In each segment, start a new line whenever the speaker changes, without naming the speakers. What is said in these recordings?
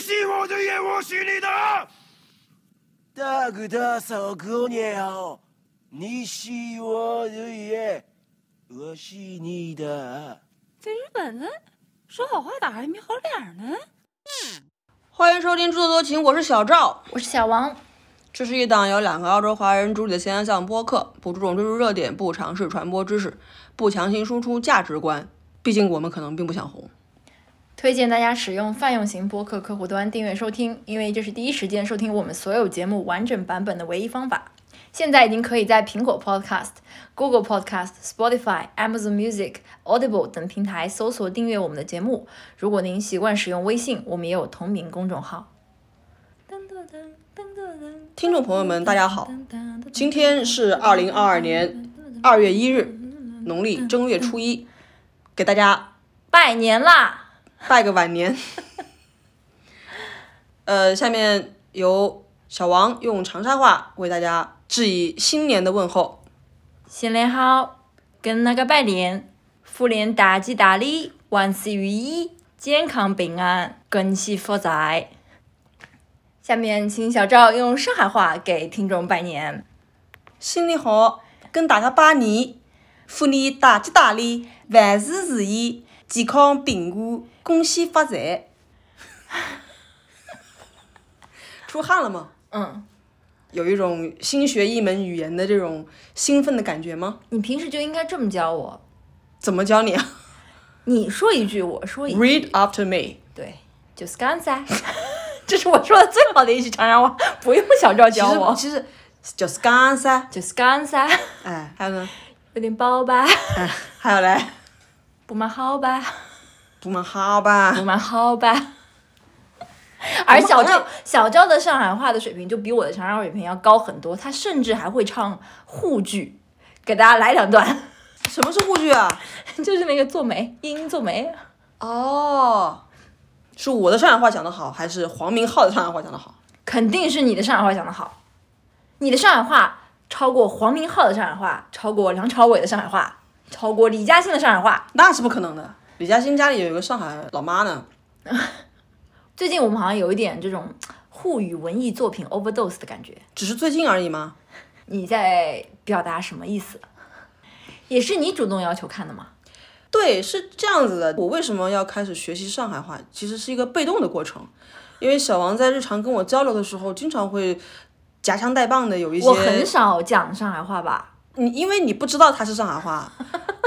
是我的眼，我是你的。
大哥大嫂过年好，你是我的眼，我是你的耳。
在日本呢说好话咋还没好脸呢？
欢迎收听《制作多情》，我是小赵。
我是小王，
这是一档由两个澳洲华人主理的现象向播客，不注重追逐热点，不尝试传播知识，不强行输出价值观。毕竟我们可能并不想红。
推荐大家使用泛用型播客客户端订阅收听，因为这是第一时间收听我们所有节目完整版本的唯一方法。现在已经可以在苹果 Podcast、Google Podcast、Spotify、Amazon Music、Audible 等平台搜索订阅我们的节目。如果您习惯使用微信，我们也有同名公众号。
听众朋友们，大家好，今天是二零二二年二月一日，农历正月初一，给大家
拜年啦！
拜个晚年。呃，下面由小王用长沙话为大家致以新年的问候。
新年好，跟那个拜年，虎年大吉大利，万事如意，健康平安，恭喜发财。下面请小赵用上海话给听众拜年。
新年好，跟大家拜年，虎年大吉大利，万事如意，健康平安，恭喜发财。出汗了吗？
嗯，
有一种新学一门语言的这种兴奋的感觉吗？
你平时就应该这么教我，
怎么教你啊
你说一句，我说一句
，？Read after me。
对，就是刚才，这是我说的最好的一句长沙话，不用小赵教我，
实其实就是刚噻。
就是刚才，
哎，还有呢？
有点饱吧，
哎，还有嘞，
不蛮好吧，
不蛮好吧
不？蛮好吧。而小赵小赵的上海话的水平就比我的长沙话水平要高很多，他甚至还会唱沪剧，给大家来两段，
什么是沪剧啊？
就是那个做媒，英英做媒。
哦，是我的上海话讲得好，还是黄明昊的上海话讲得好？
肯定是你的上海话讲得好，你的上海话超过黄明昊的上海话，超过梁朝伟的上海话，超过李嘉欣的上海话。
那是不可能的。李嘉欣家里有一个上海老妈呢。
最近我们好像有一点这种沪语文艺作品 overdose 的感觉，
只是最近而已吗？
你在表达什么意思？也是你主动要求看的吗？
对，是这样子的。我为什么要开始学习上海话？其实是一个被动的过程，因为小王在日常跟我交流的时候，经常会夹枪带棒的有一些。
我很少讲上海话吧，
你因为你不知道它是上海话，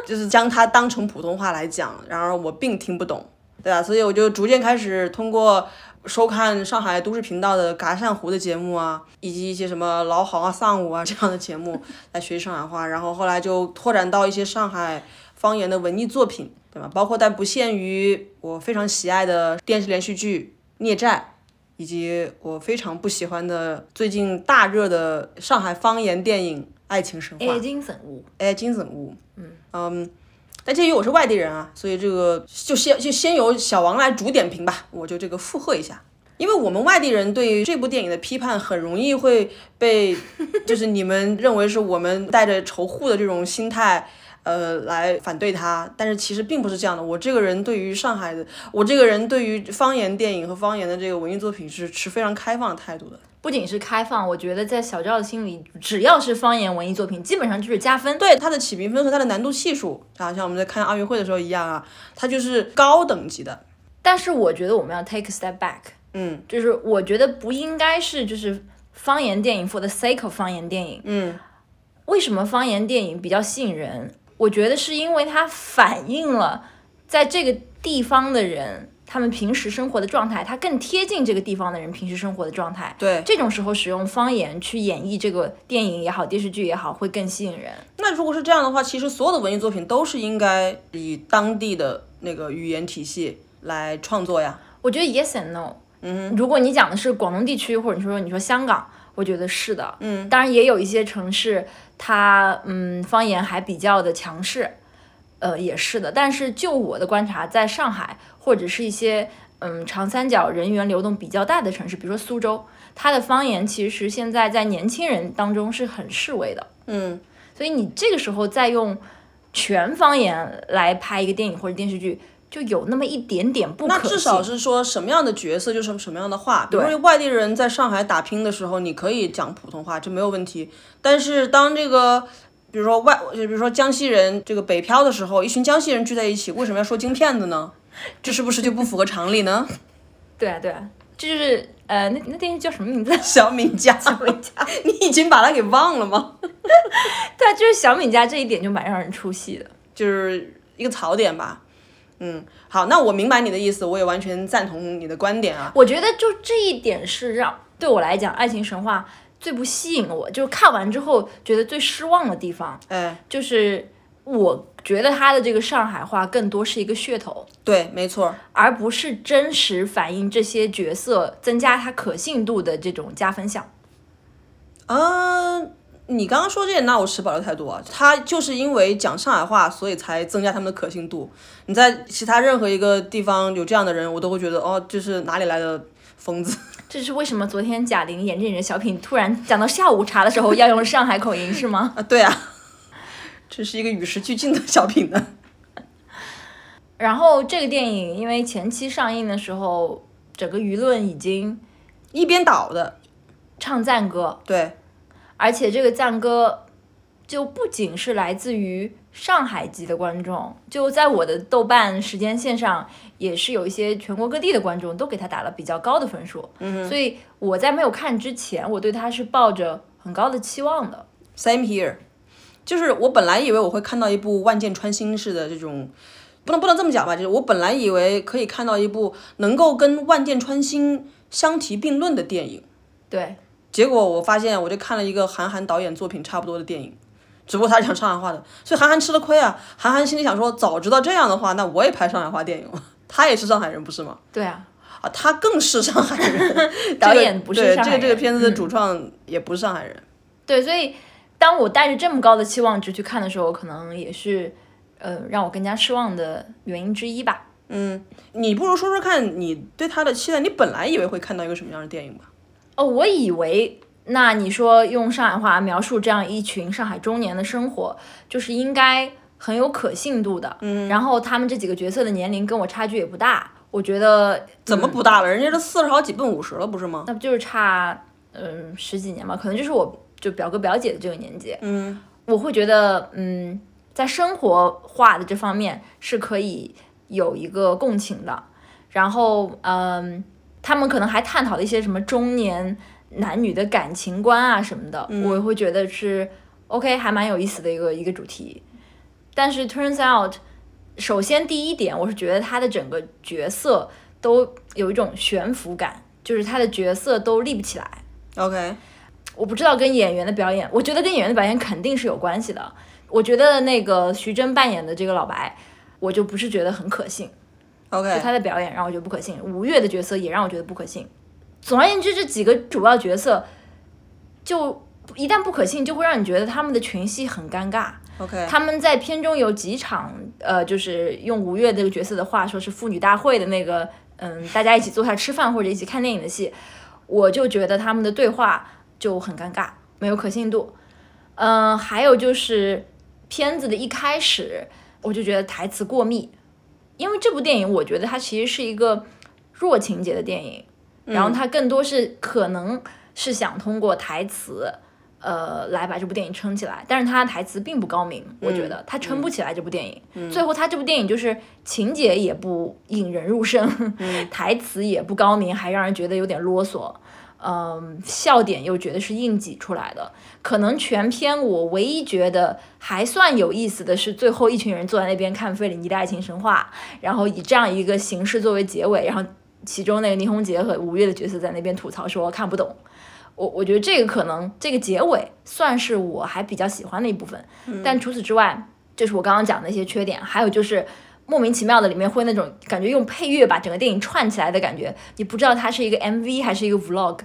就是将它当成普通话来讲，然而我并听不懂，对吧？所以我就逐渐开始通过收看上海都市频道的《嘎善湖》的节目啊，以及一些什么老好啊、上午啊这样的节目来学习上海话，然后后来就拓展到一些上海方言的文艺作品，对吧？包括但不限于我非常喜爱的电视连续剧《孽债》。以及我非常不喜欢的最近大热的上海方言电影《爱情神话》。
爱情神话。
爱情神话，嗯但鉴于我是外地人啊，所以这个就先就先由小王来主点评吧，我就这个附和一下。因为我们外地人对于这部电影的批判，很容易会被 就是你们认为是我们带着仇护的这种心态，呃，来反对他。但是其实并不是这样的。我这个人对于上海的，我这个人对于方言电影和方言的这个文艺作品是持非常开放的态度的。
不仅是开放，我觉得在小赵的心里，只要是方言文艺作品，基本上就是加分。
对它的起评分和它的难度系数啊，像我们在看奥运会的时候一样啊，它就是高等级的。
但是我觉得我们要 take a step back，
嗯，
就是我觉得不应该是就是方言电影 for the sake of 方言电影。
嗯，
为什么方言电影比较吸引人？我觉得是因为它反映了在这个地方的人他们平时生活的状态，它更贴近这个地方的人平时生活的状态。
对。
这种时候使用方言去演绎这个电影也好，电视剧也好，会更吸引人。
那如果是这样的话，其实所有的文艺作品都是应该以当地的那个语言体系来创作呀。
我觉得 yes and no。嗯，如果你讲的是广东地区，或者说你说香港，我觉得是的。嗯，当然也有一些城市，它嗯方言还比较的强势，呃也是的。但是就我的观察，在上海或者是一些嗯长三角人员流动比较大的城市，比如说苏州，它的方言其实现在在年轻人当中是很示威的。
嗯，
所以你这个时候再用全方言来拍一个电影或者电视剧，就有那么一点点不可信。
那至少是说什么样的角色就是什么样的话，比如说外地人在上海打拼的时候，你可以讲普通话，这没有问题。但是当这个比如说外，就比如说江西人这个北漂的时候，一群江西人聚在一起，为什么要说京片子呢？这是不是就不符合常理呢？
对啊，对啊，这就是呃，那那电影叫什么名字？
小敏家，小
敏家
你已经把它给忘了吗？
对啊，就是小敏家这一点就蛮让人出戏的。
就是一个槽点吧。嗯，好，那我明白你的意思，我也完全赞同你的观点啊。
我觉得就这一点是让对我来讲，《爱情神话》最不吸引我，就是看完之后觉得最失望的地方，
哎，
就是我觉得他的这个上海话更多是一个噱头，
对，没错，
而不是真实反映这些角色增加他可信度的这种加分项。
嗯、你刚刚说这点，那我持保留态度啊。他就是因为讲上海话，所以才增加他们的可信度。你在其他任何一个地方有这样的人，我都会觉得哦，这是哪里来的疯子？
这是为什么昨天贾玲演着演着小品，突然讲到下午茶的时候要用上海口音是吗？
啊，对啊，这是一个与时俱进的小品呢。
然后这个电影因为前期上映的时候，整个舆论已经
一边倒的，
唱赞歌，
对，
而且这个赞歌就不仅是来自于上海籍的观众，就在我的豆瓣时间线上也是有一些全国各地的观众都给他打了比较高的分数。嗯，所以我在没有看之前，我对他是抱着很高的期望的。
Same here，就是我本来以为我会看到一部万箭穿心式的这种，不能不能这么讲吧，就是我本来以为可以看到一部能够跟万箭穿心相提并论的电影，
对，
结果我发现我就看了一个韩寒导演作品差不多的电影，只不过他是讲上海话的，所以韩寒吃了亏啊。韩寒心里想说，早知道这样的话，那我也拍上海话电影了。他也是上海人，不是吗？
对啊，
啊，他更是上海人，
导演不是上海人
这个这个片子的
嗯
主创也不是上海人。
对，所以当我带着这么高的期望值去看的时候，可能也是呃让我更加失望的原因之一吧。
嗯你不如说说看你对他的期待，你本来以为会看到一个什么样的电影吧？
哦，我以为，那你说用上海话描述这样一群上海中年的生活，就是应该很有可信度的。嗯，然后他们这几个角色的年龄跟我差距也不大，我觉得
怎么不大了？人家都四十好几奔五十了，不是吗？
那不就是差嗯十几年嘛？可能就是我就表哥表姐的这个年纪。
嗯，
我会觉得嗯，在生活化的这方面是可以有一个共情的。然后嗯，他们可能还探讨了一些什么中年男女的感情观啊什么的，我会觉得是 OK，还蛮有意思的一个一个主题。但是 turns out，首先第一点，我是觉得他的整个角色都有一种悬浮感，就是他的角色都立不起来。
OK，
我不知道跟演员的表演，我觉得跟演员的表演肯定是有关系的。我觉得那个徐峥扮演的这个老白，我就不是觉得很可信，就
OK，
他的表演让我觉得不可信。吴越的角色也让我觉得不可信。总而言之，这几个主要角色就一旦不可信，就会让你觉得他们的群戏很尴尬。
OK，
他们在片中有几场，呃，就是用吴越这个角色的话说是妇女大会的那个，嗯，大家一起坐下吃饭或者一起看电影的戏，我就觉得他们的对话就很尴尬，没有可信度。嗯、还有就是片子的一开始，我就觉得台词过密，因为这部电影我觉得它其实是一个弱情节的电影，然后它更多是可能是想通过台词。呃，来把这部电影撑起来，但是他的台词并不高明，我觉得他撑不起来这部电影。最后他这部电影就是情节也不引人入胜，台词也不高明，还让人觉得有点啰嗦。嗯，笑点又觉得是硬挤出来的。可能全片我唯一觉得还算有意思的是，最后一群人坐在那边看费里尼的爱情神话，然后以这样一个形式作为结尾，然后其中那个倪虹洁和吴越的角色在那边吐槽说看不懂。我我觉得这个可能这个结尾算是我还比较喜欢的一部分，但除此之外，就是我刚刚讲的一些缺点，还有就是莫名其妙的里面会那种感觉用配乐把整个电影串起来的感觉，你不知道它是一个 MV 还是一个 Vlog。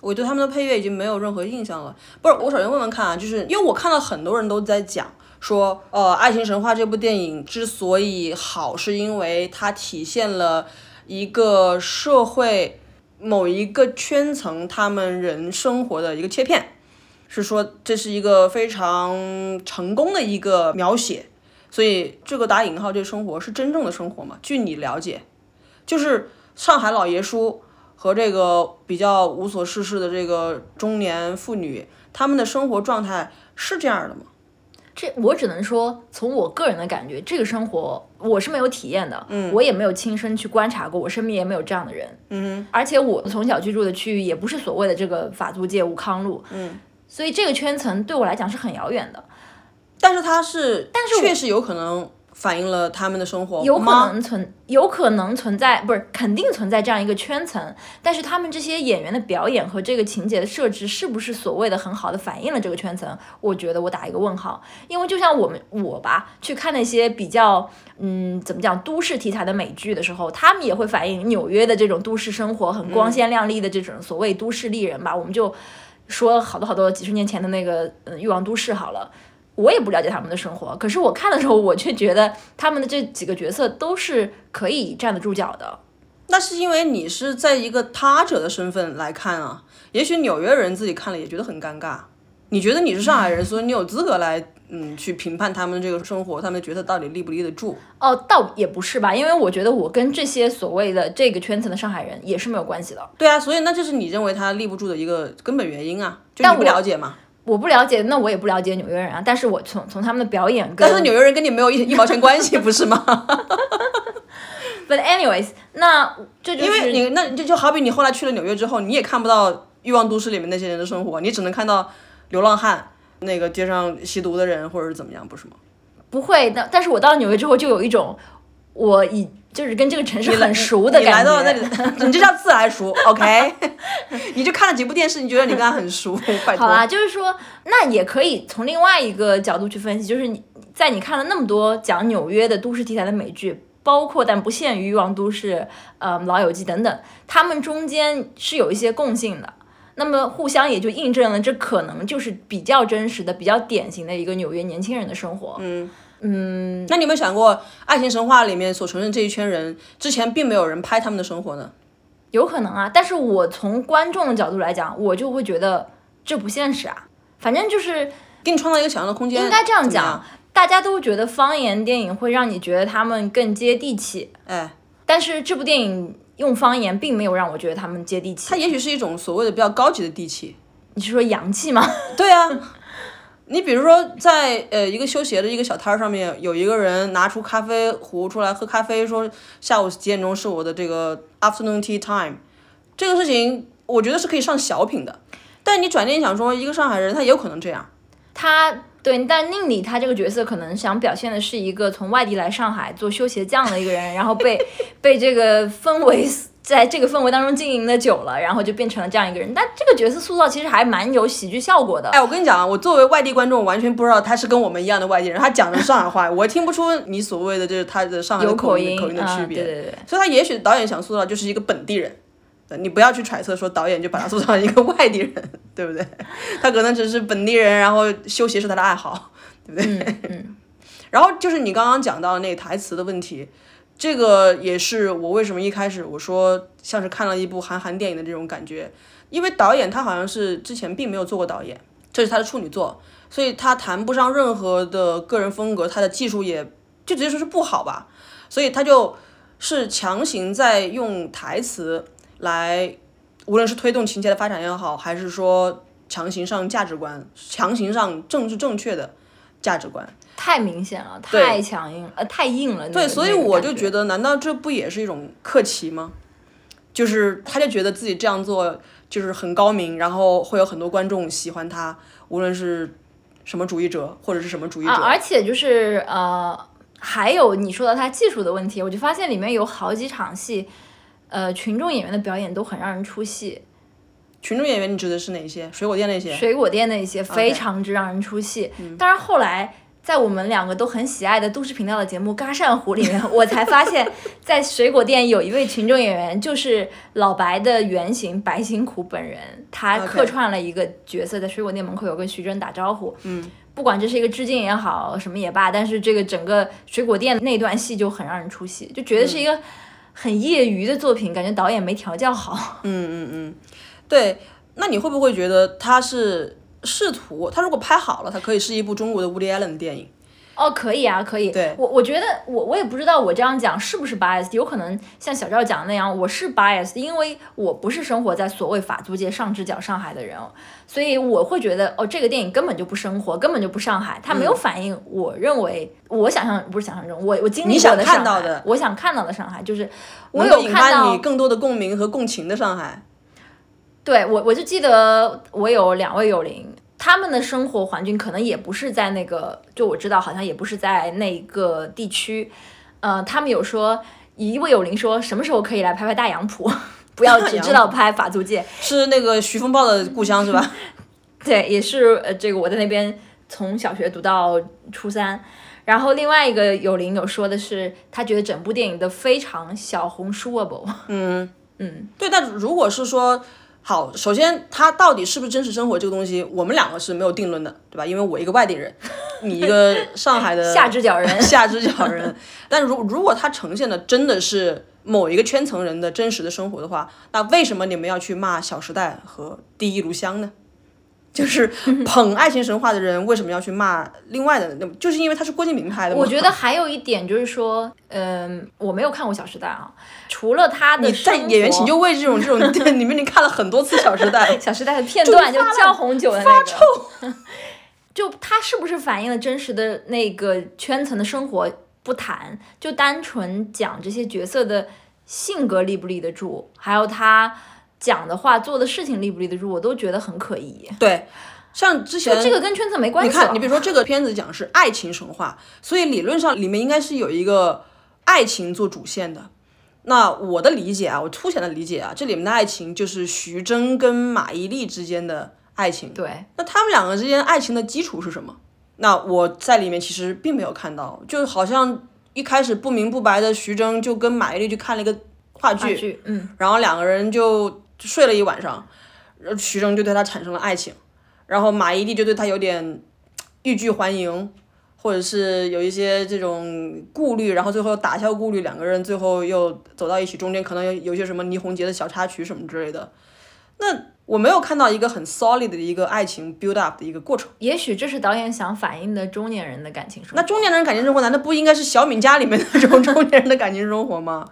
我对他们的配乐已经没有任何印象了。不是，我首先问问看啊，就是因为我看到很多人都在讲说，呃，《爱情神话》这部电影之所以好，是因为它体现了一个社会某一个圈层他们人生活的一个切片，是说这是一个非常成功的一个描写。所以这个打引号这生活是真正的生活吗？据你了解，就是上海老爷叔和这个比较无所事事的这个中年妇女，他们的生活状态是这样的吗？
这我只能说，从我个人的感觉，这个生活我是没有体验的，嗯，我也没有亲身去观察过，我身边也没有这样的人，
嗯，
而且我从小居住的区域也不是所谓的这个法租界武康路，
嗯，
所以这个圈层对我来讲是很遥远的。
但是它是，
但是
确实有可能反映了他们的生活，
有可能存，有可能存在，不是肯定存在这样一个圈层。但是他们这些演员的表演和这个情节的设置，是不是所谓的很好的反映了这个圈层？我觉得我打一个问号。因为就像我们我吧，去看那些比较，嗯，怎么讲，都市题材的美剧的时候，他们也会反映纽约的这种都市生活，很光鲜亮丽的这种所谓都市丽人吧。我们就说好多好多几十年前的那个，嗯，欲望都市好了。我也不了解他们的生活，可是我看的时候，我却觉得他们的这几个角色都是可以站得住脚的。
那是因为你是在一个他者的身份来看啊，也许纽约人自己看了也觉得很尴尬。你觉得你是上海人，所以你有资格来嗯去评判他们这个生活，他们的角色到底立不立得住？
哦，倒也不是吧，因为我觉得我跟这些所谓的这个圈层的上海人也是没有关系的。
对啊，所以那就是你认为他立不住的一个根本原因啊，就你不了解嘛。
我不了解，那我也不了解纽约人啊。但是我从从他们的表演，
但是纽约人跟你没有一一毛钱关系，不是吗？
But anyways，那这就是
因为你那就就好比你后来去了纽约之后，你也看不到《欲望都市》里面那些人的生活，你只能看到流浪汉，那个街上吸毒的人或者是怎么样，不是吗？
不会但，但是我到了纽约之后，就有一种我以。就是跟这个城市很熟的感觉。你
来到那里，你这叫自来熟，OK？你就看了几部电视，你觉得你跟他很熟？
好啦，就是说，那也可以从另外一个角度去分析，就是你在你看了那么多讲纽约的都市题材的美剧，包括但不限于《欲望都市》、呃《老友记》等等，他们中间是有一些共性的，那么互相也就印证了，这可能就是比较真实的、比较典型的一个纽约年轻人的生活。
嗯。
嗯，
那你有没有想过，《爱情神话》里面所承认这一圈人之前并没有人拍他们的生活呢？
有可能啊，但是我从观众的角度来讲，我就会觉得这不现实啊。反正就是
给你创造一个想象的空间。
应该这样讲，大家都觉得方言电影会让你觉得他们更接地气。
哎，
但是这部电影用方言并没有让我觉得他们接地气。
它也许是一种所谓的比较高级的地气。
你是说洋气吗？
对啊。你比如说，在呃一个修鞋的一个小摊儿上面，有一个人拿出咖啡壶出来喝咖啡，说下午几点钟是我的这个 afternoon tea time，这个事情我觉得是可以上小品的。但你转念想说，一个上海人他也有可能这样，
他对，但宁理他这个角色可能想表现的是一个从外地来上海做修鞋匠的一个人，然后被 被这个氛围。在这个氛围当中经营的久了，然后就变成了这样一个人。但这个角色塑造其实还蛮有喜剧效果的。
哎，我跟你讲啊，我作为外地观众，完全不知道他是跟我们一样的外地人，他讲的上海话，我听不出你所谓的就是他的上海口音口音的区别。
对对对。
所以他也许导演想塑造就是一个本地人，你不要去揣测说导演就把他塑造成一个外地人，对不对？他可能只是本地人，然后修鞋是他的爱好，对不
对？嗯。
然后就是你刚刚讲到那台词的问题。这个也是我为什么一开始我说像是看了一部韩寒电影的这种感觉，因为导演他好像是之前并没有做过导演，这是他的处女作，所以他谈不上任何的个人风格，他的技术也就直接说是不好吧，所以他就是强行在用台词来，无论是推动情节的发展也好，还是说强行上价值观，强行上政治正确的价值观。
太明显了，太强硬，呃，太硬了。
对，所以我就觉得，难道这不也是一种客气吗？就是他就觉得自己这样做就是很高明，然后会有很多观众喜欢他，无论是什么主义者或者是什么主义者。
而且就是呃，还有你说到他技术的问题，我就发现里面有好几场戏，呃，群众演员的表演都很让人出戏。
群众演员，你指的是哪些？水果店那些？
水果店那些非常之让人出戏。但是后来。在我们两个都很喜爱的都市频道的节目《嘎扇湖》里面，我才发现，在水果店有一位群众演员，就是老白的原型白辛苦本人，他客串了一个角色，在水果店门口有跟徐峥打招呼。
嗯，
不管这是一个致敬也好，什么也罢，但是这个整个水果店那段戏就很让人出戏，就觉得是一个很业余的作品，感觉导演没调教好。
嗯嗯嗯，对，那你会不会觉得他是？试图他如果拍好了，他可以是一部中国的 Woody Allen 的电影，
哦，可以啊，可以。
对。
我我觉得我我也不知道我这样讲是不是 bias，有可能像小赵讲的那样，我是 bias，因为我不是生活在所谓法租界上直角上海的人，所以我会觉得哦，这个电影根本就不生活，根本就不上海，它没有反映我认为我想象不是想象中，我我经历过的上海。
看到的。
我想看到的上海，就是我有看到
发你更多的共鸣和共情的上海。
对我，我就记得我有两位友邻，他们的生活环境可能也不是在那个，就我知道好像也不是在那一个地区。呃，他们有说，一位友邻说什么时候可以来拍拍大洋浦，不要只知道拍法租界。
是那个徐风暴的故乡是吧？
对，也是呃，这个我在那边从小学读到初三。然后另外一个友邻有说的是，他觉得整部电影的非常小红书 able。
嗯
嗯，
对。但如果是说，好，首先它到底是不是真实生活这个东西，我们两个是没有定论的，对吧？因为我一个外地人，你一个上海的
下肢脚人
下肢脚人。但如如果它呈现的真的是某一个圈层人的真实的生活的话，那为什么你们要去骂《小时代》和《第一炉香》呢？就是 捧爱情神话的人为什么要去骂另外的？那就是因为他是郭敬明拍的？
我觉得还有一点就是说，嗯，我没有看过《小时代》啊，除了他的
你在演员请就位这种这种店里面，你看了很多次《小时代》《
小时代》的片段，就叫红酒的那个，就他是不是反映了真实的那个圈层的生活不谈，就单纯讲这些角色的性格立不立得住，还有他。讲的话、做的事情立不立得住，我都觉得很可疑。
对，像之前
这个跟圈子没关系。
你看，你比如说这个片子讲是爱情神话，所以理论上里面应该是有一个爱情做主线的。那我的理解啊，我粗浅的理解啊，这里面的爱情就是徐峥跟马伊琍之间的爱情。
对，
那他们两个之间爱情的基础是什么？那我在里面其实并没有看到，就好像一开始不明不白的徐峥就跟马伊琍去看了一个话剧，
嗯，
然后两个人就。睡了一晚上，徐峥就对他产生了爱情，然后马伊琍就对他有点欲拒还迎，或者是有一些这种顾虑，然后最后打消顾虑，两个人最后又走到一起，中间可能有有些什么倪虹洁的小插曲什么之类的。那我没有看到一个很 solid 的一个爱情 build up 的一个过程。
也许这是导演想反映的中年人的感情生活。
那中年人感情生活难道不应该是小敏家里面那种中年人的感情生活吗？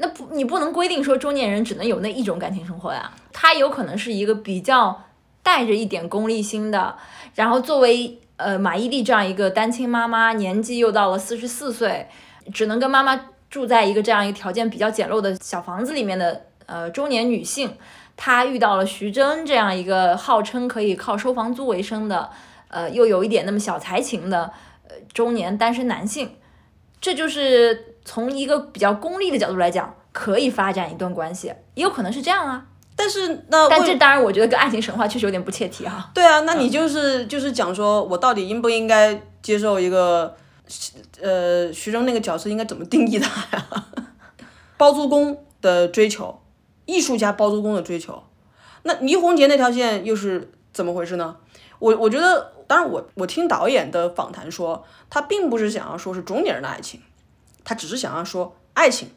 那不，你不能规定说中年人只能有那一种感情生活呀。他有可能是一个比较带着一点功利心的，然后作为呃马伊琍这样一个单亲妈妈，年纪又到了四十四岁，只能跟妈妈住在一个这样一个条件比较简陋的小房子里面的呃中年女性，她遇到了徐峥这样一个号称可以靠收房租为生的，呃又有一点那么小才情的呃中年单身男性，这就是。从一个比较功利的角度来讲，可以发展一段关系，也有可能是这样啊。
但是那
但这当然，我觉得跟爱情神话确实有点不切题哈。
对啊，那你就是就是讲说我到底应不应该接受一个呃徐峥那个角色应该怎么定义他呀？包租公的追求，艺术家包租公的追求，那倪虹洁那条线又是怎么回事呢？我我觉得，当然我我听导演的访谈说，他并不是想要说是中年人的爱情。他只是想要说爱情，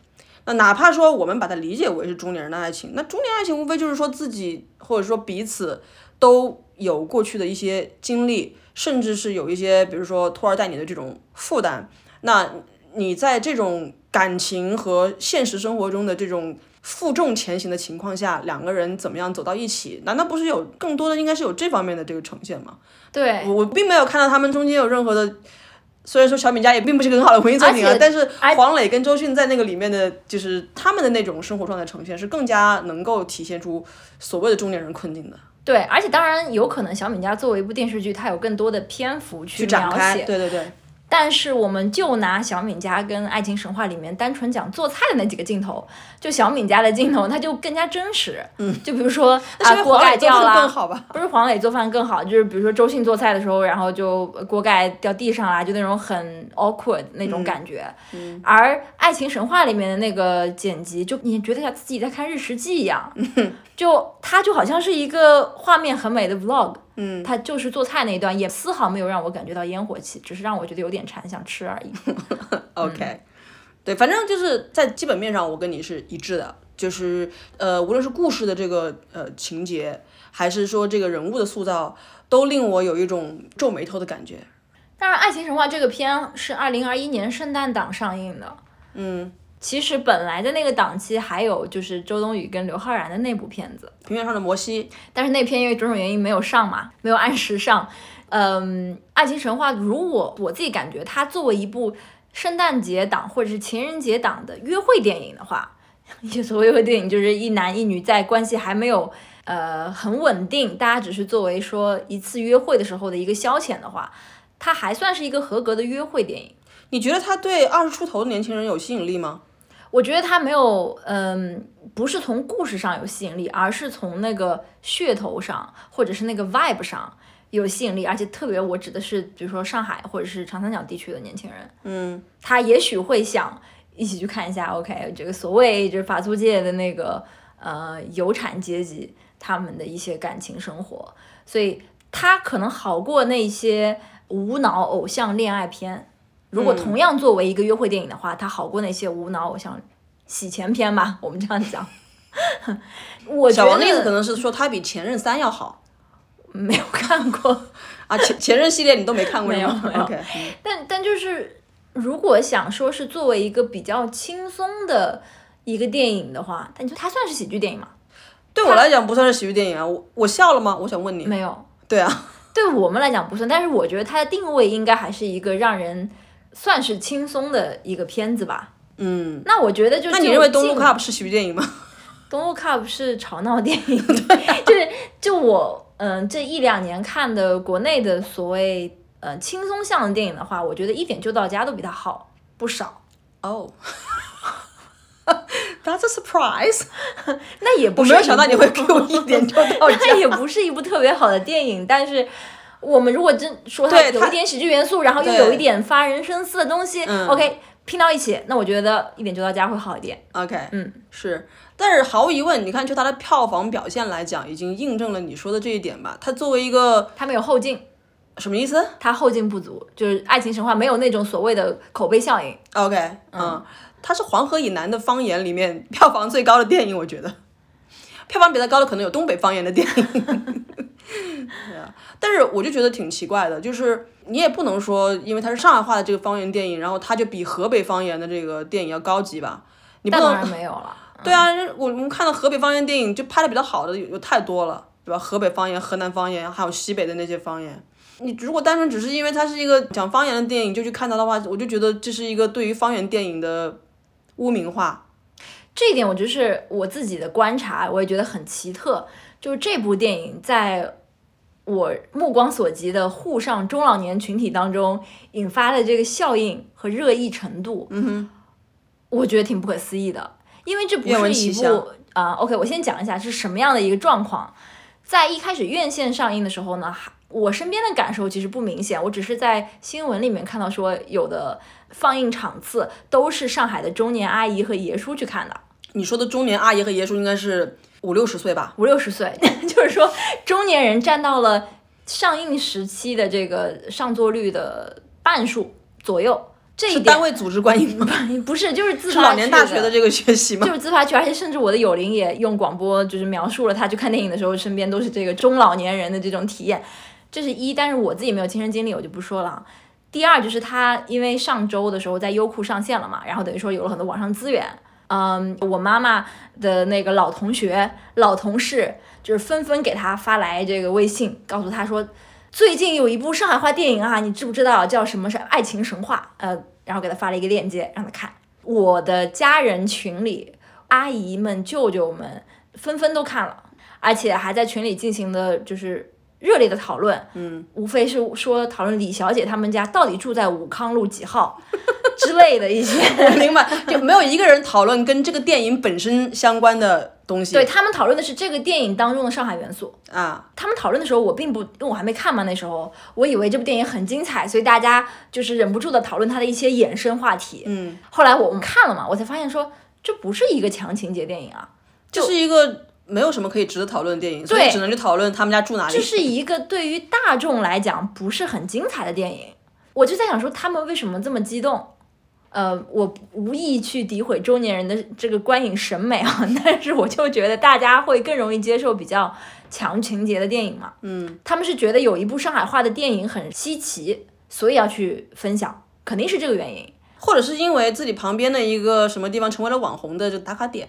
那哪怕说我们把它理解为是中年人的爱情，那中年爱情无非就是说自己或者说彼此都有过去的一些经历，甚至是有一些比如说拖儿带女的这种负担。那你在这种感情和现实生活中的这种负重前行的情况下，两个人怎么样走到一起？难道不是有更多的应该是有这方面的这个呈现吗？
对
我并没有看到他们中间有任何的。虽然说小敏家也并不是个很好的文艺作品啊，但是黄磊跟周迅在那个里面的就是他们的那种生活状态呈现是更加能够体现出所谓的中年人困境的。
对，而且当然有可能小敏家作为一部电视剧，它有更多的篇幅
去
展开。
对对对。
但是我们就拿小敏家跟《爱情神话》里面单纯讲做菜的那几个镜头，就小敏家的镜头，它就更加真实。
嗯，
就比如说 啊，锅盖掉了，
吧？
不是黄磊做饭更好，就是比如说周迅做菜的时候，然后就锅盖掉地上啦，就那种很 awkward 那种感觉。
嗯。
而《爱情神话》里面的那个剪辑，就你觉得像自己在看日食记一样，就它就好像是一个画面很美的 vlog。
嗯，
他就是做菜那一段，也丝毫没有让我感觉到烟火气，只是让我觉得有点馋，想吃而已。
OK，对，反正就是在基本面上，我跟你是一致的，就是呃，无论是故事的这个呃情节，还是说这个人物的塑造，都令我有一种皱眉头的感觉。
当然《爱情神话》这个片是二零二一年圣诞档上映的。
嗯，
其实本来的那个档期还有就是周冬雨跟刘昊然的那部片子，
平原上的摩西，
但是那片因为种种原因没有上嘛，没有按时上。嗯，《爱情神话》如果我自己感觉它作为一部圣诞节档或者是情人节档的约会电影的话，所谓约会电影就是一男一女在关系还没有呃很稳定，大家只是作为说一次约会的时候的一个消遣的话，它还算是一个合格的约会电影。
你觉得他对二十出头的年轻人有吸引力吗？
我觉得它没有，嗯，不是从故事上有吸引力，而是从那个噱头上或者是那个 vibe 上有吸引力，而且特别我指的是，比如说上海或者是长三角地区的年轻人，
嗯，
他也许会想一起去看一下，OK，这个所谓就是法租界的那个呃有产阶级他们的一些感情生活，所以他可能好过那些无脑偶像恋爱片。如果同样作为一个约会电影的话，它好过那些无脑偶像洗钱片吧？我们这样讲。我
小王的意思可能是说它比《前任三》要好。
没有看过
啊，前前任系列你都没看过
没有没有。但但就是，如果想说是作为一个比较轻松的一个电影的话，但你说它算是喜剧电影吗？
对我来讲不算是喜剧电影啊。我我笑了吗？我想问你。
没有。
对啊。
对我们来讲不算，但是我觉得它的定位应该还是一个让人。算是轻松的一个片子吧。
嗯，
那我觉得就
那你认为《东陆 Cup》是喜剧电影吗？
《东陆 Cup》是吵闹电影，对，就是就我嗯这一两年看的国内的所谓呃轻松向的电影的话，我觉得《一点就到家》都比它好不少。
哦，That's a surprise。
那也不
是，我没有想到你会给我一点就到家。
那也不是一部特别好的电影，但是。我们如果真说它有一点喜剧元素，然后又有一点发人深思的东西，OK，拼到一起，那我觉得一点就到家会好一点。
OK，
嗯，
是，但是毫无疑问，你看就它的票房表现来讲，已经印证了你说的这一点吧。它作为一个，
它没有后劲，
什么意思？
它后劲不足，就是《爱情神话》没有那种所谓的口碑效应。
OK，嗯，它是黄河以南的方言里面票房最高的电影，我觉得，票房比它高的可能有东北方言的电影。对啊，但是我就觉得挺奇怪的，就是你也不能说，因为它是上海话的这个方言电影，然后它就比河北方言的这个电影要高级吧？你不能
没有了。
对啊，我们看到河北方言电影就拍的比较好的有有太多了，对吧？河北方言、河南方言，还有西北的那些方言。你如果单纯只是因为它是一个讲方言的电影就去看它的话，我就觉得这是一个对于方言电影的污名化。
这一点我就是我自己的观察，我也觉得很奇特。就是这部电影在我目光所及的沪上中老年群体当中引发的这个效应和热议程度，
嗯哼，
我觉得挺不可思议的。因为这不是一部啊，OK，我先讲一下是什么样的一个状况。在一开始院线上映的时候呢，我身边的感受其实不明显，我只是在新闻里面看到说有的放映场次都是上海的中年阿姨和爷叔去看的。
你说的中年阿姨和爷叔应该是？五六十岁吧，
五六十岁，就是说中年人占到了上映时期的这个上座率的半数左右。这一点
单位组织观影吗？
不是，就是自
发。老年大学的这个学习吗？
就是自发去，而且甚至我的友邻也用广播就是描述了他去看电影的时候，身边都是这个中老年人的这种体验。这是一，但是我自己没有亲身经历，我就不说了。第二就是他因为上周的时候在优酷上线了嘛，然后等于说有了很多网上资源。嗯，我妈妈的那个老同学、老同事，就是纷纷给他发来这个微信，告诉他说，最近有一部上海话电影啊，你知不知道叫什么是《爱情神话》？呃，然后给他发了一个链接让他看。我的家人群里，阿姨们、舅舅们纷纷都看了，而且还在群里进行的就是热烈的讨论。
嗯，
无非是说讨论李小姐他们家到底住在武康路几号。之类的一些，
我 明白，就没有一个人讨论跟这个电影本身相关的东西。
对他们讨论的是这个电影当中的上海元素
啊。
他们讨论的时候，我并不，因为我还没看嘛，那时候我以为这部电影很精彩，所以大家就是忍不住的讨论它的一些衍生话题。
嗯。
后来我们看了嘛，我才发现说这不是一个强情节电影啊，
就是一个没有什么可以值得讨论的电影，所以只能去讨论他们家住哪里。
这是一个对于大众来讲不是很精彩的电影。我就在想说，他们为什么这么激动？呃，我无意去诋毁中年人的这个观影审美啊，但是我就觉得大家会更容易接受比较强情节的电影嘛。
嗯，
他们是觉得有一部上海话的电影很稀奇，所以要去分享，肯定是这个原因。
或者是因为自己旁边的一个什么地方成为了网红的就打卡点。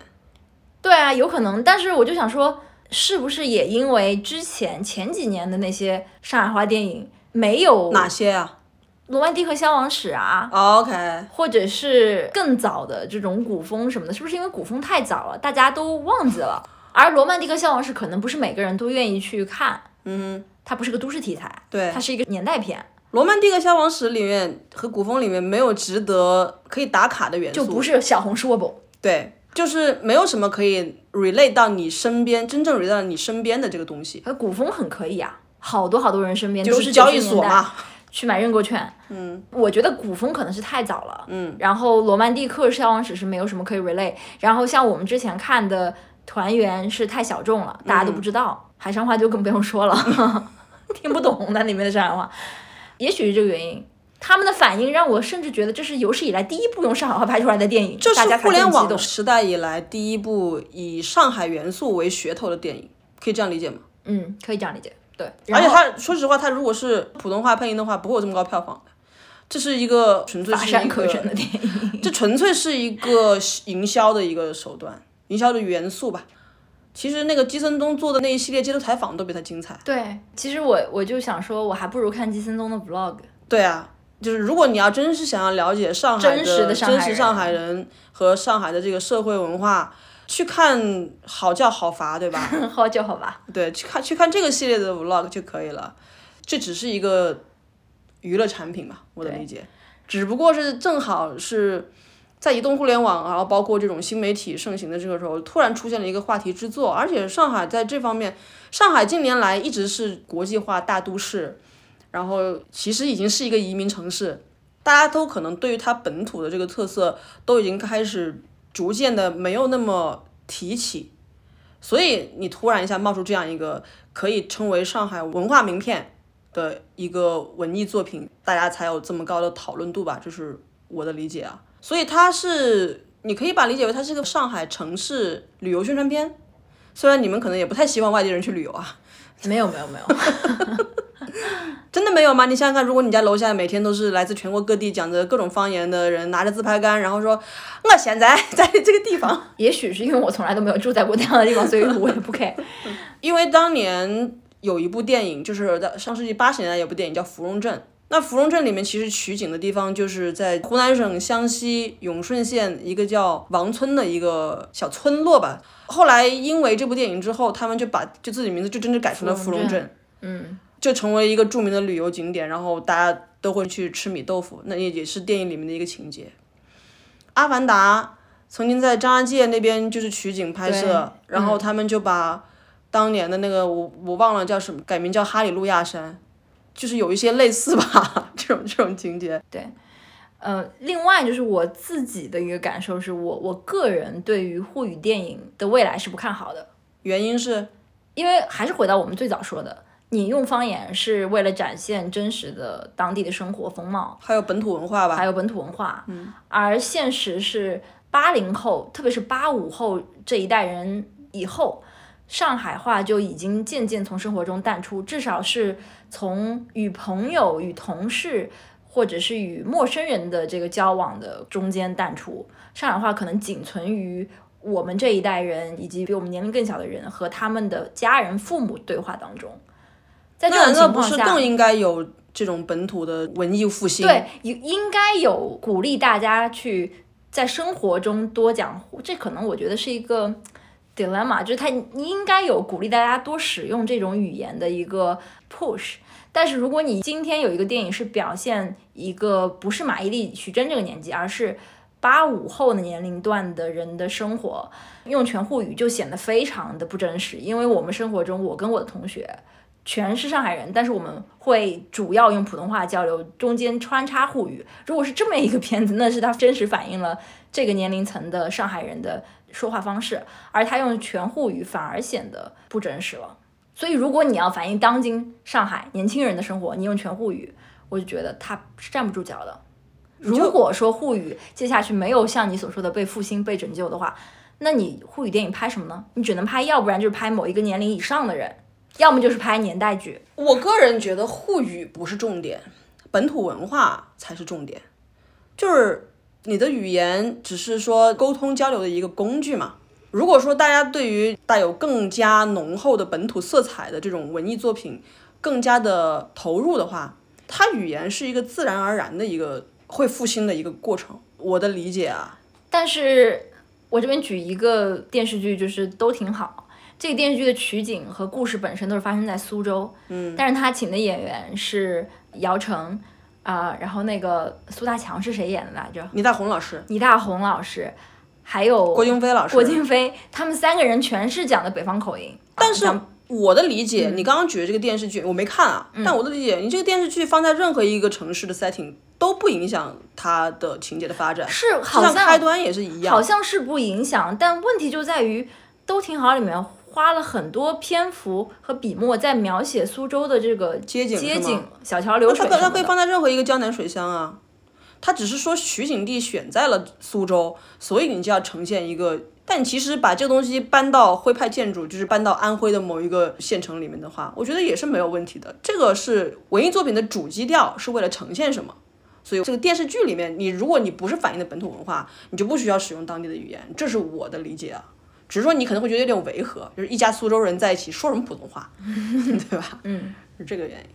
对啊，有可能。但是我就想说，是不是也因为之前前几年的那些上海话电影没有
哪些啊？
罗曼蒂克消亡史啊
，OK，
或者是更早的这种古风什么的，是不是因为古风太早了，大家都忘记了？而罗曼蒂克消亡史可能不是每个人都愿意去看，
嗯，
它不是个都市题材，
对，
它是一个年代片。
罗曼蒂克消亡史里面和古风里面没有值得可以打卡的元
素，就不是小红书不？
对，就是没有什么可以 relate 到你身边，真正 relate 到你身边的这个东西。
而古风很可以啊，好多好多人身边
都
是
交易所嘛。
去买认购券，
嗯，
我觉得古风可能是太早了，
嗯，
然后罗曼蒂克消亡史是没有什么可以 relate，然后像我们之前看的团圆是太小众了，大家都不知道，海上花就更不用说了，听不懂那里面的上海话，也许是这个原因，他们的反应让我甚至觉得这是有史以来第一部用上海话拍出来的电影，
这是互联网时代以来第一部以上海元素为噱头的电影，可以这样理解吗？
嗯，可以这样理解。对，
而且他说实话，他如果是普通话配音的话，不会有这么高票房的。这是一个纯粹是一个，这纯粹是一个营销的一个手段，营销的元素吧。其实那个基森东做的那一系列街头采访都比他精彩。
对，其实我我就想说，我还不如看基森东的 vlog。
对啊，就是如果你要真是想要了解上海
真实
的
真
实上海人和上海的这个社会文化。去看好叫好伐，对吧？
好叫好罚。
对，去看去看这个系列的 vlog 就可以了。这只是一个娱乐产品吧，我的理解。只不过是正好是在移动互联网，然后包括这种新媒体盛行的这个时候，突然出现了一个话题之作。而且上海在这方面，上海近年来一直是国际化大都市，然后其实已经是一个移民城市，大家都可能对于它本土的这个特色都已经开始。逐渐的没有那么提起，所以你突然一下冒出这样一个可以称为上海文化名片的一个文艺作品，大家才有这么高的讨论度吧？这是我的理解啊。所以它是，你可以把理解为它是一个上海城市旅游宣传片。虽然你们可能也不太希望外地人去旅游啊。
没有没有没有。
真的没有吗？你想想看，如果你家楼下每天都是来自全国各地讲着各种方言的人，拿着自拍杆，然后说我现在在这个地方，
也许是因为我从来都没有住在过这样的地方，所以我也不 care。
因为当年有一部电影，就是在上世纪八十年代有部电影叫《芙蓉镇》，那芙蓉镇里面其实取景的地方就是在湖南省湘西永顺县一个叫王村的一个小村落吧。后来因为这部电影之后，他们就把就自己名字就真的改成了芙蓉镇，
嗯。
就成为一个著名的旅游景点，然后大家都会去吃米豆腐，那也也是电影里面的一个情节。阿凡达曾经在张家界那边就是取景拍摄，然后他们就把当年的那个我我忘了叫什么，改名叫哈利路亚山，就是有一些类似吧，这种这种情节。
对，呃，另外就是我自己的一个感受是我我个人对于沪语电影的未来是不看好的，
原因是
因为还是回到我们最早说的。你用方言是为了展现真实的当地的生活风貌，
还有本土文化吧？
还有本土文化。嗯，而现实是八零后，特别是八五后这一代人以后，上海话就已经渐渐从生活中淡出，至少是从与朋友、与同事或者是与陌生人的这个交往的中间淡出。上海话可能仅存于我们这一代人以及比我们年龄更小的人和他们的家人、父母对话当中。在这种情况
下，更应该有这种本土的文艺复兴。
对，应应该有鼓励大家去在生活中多讲。这可能我觉得是一个 dilemma，就是他应该有鼓励大家多使用这种语言的一个 push。但是如果你今天有一个电影是表现一个不是马伊琍、徐峥这个年纪，而是八五后的年龄段的人的生活，用全沪语就显得非常的不真实。因为我们生活中，我跟我的同学。全是上海人，但是我们会主要用普通话交流，中间穿插沪语。如果是这么一个片子，那是它真实反映了这个年龄层的上海人的说话方式，而他用全沪语反而显得不真实了。所以，如果你要反映当今上海年轻人的生活，你用全沪语，我就觉得他是站不住脚的。如果说沪语接下去没有像你所说的被复兴、被拯救的话，那你沪语电影拍什么呢？你只能拍，要不然就是拍某一个年龄以上的人。要么就是拍年代剧，
我个人觉得沪语不是重点，本土文化才是重点，就是你的语言只是说沟通交流的一个工具嘛。如果说大家对于带有更加浓厚的本土色彩的这种文艺作品更加的投入的话，它语言是一个自然而然的一个会复兴的一个过程。我的理解啊，
但是我这边举一个电视剧，就是都挺好。这个电视剧的取景和故事本身都是发生在苏州，嗯，但是他请的演员是姚晨啊、然后那个苏大强是谁演的来着？
倪大红老师、
倪大红老师，还有
郭京飞老师，
郭京飞，他们三个人全是讲的北方口音，
但是我的理解，你刚刚举的这个电视剧我没看啊，但我的理解，你这个电视剧放在任何一个城市的 setting 都不影响它的情节的发展，
是好像
开端也是一样，
好像是不影响，但问题就在于都挺好里面花了很多篇幅和笔墨在描写苏州的这个
街景
街景、小桥流水
它可它。可以放在任何一个江南水乡啊，它只是说取景地选在了苏州，所以你就要呈现一个。但其实把这个东西搬到徽派建筑，就是搬到安徽的某一个县城里面的话，我觉得也是没有问题的。这个是文艺作品的主基调，是为了呈现什么。所以这个电视剧里面，你如果你不是反映的本土文化，你就不需要使用当地的语言，这是我的理解啊。只是说你可能会觉得有点违和，就是一家苏州人在一起说什么普通话，对吧？嗯，是这个原因。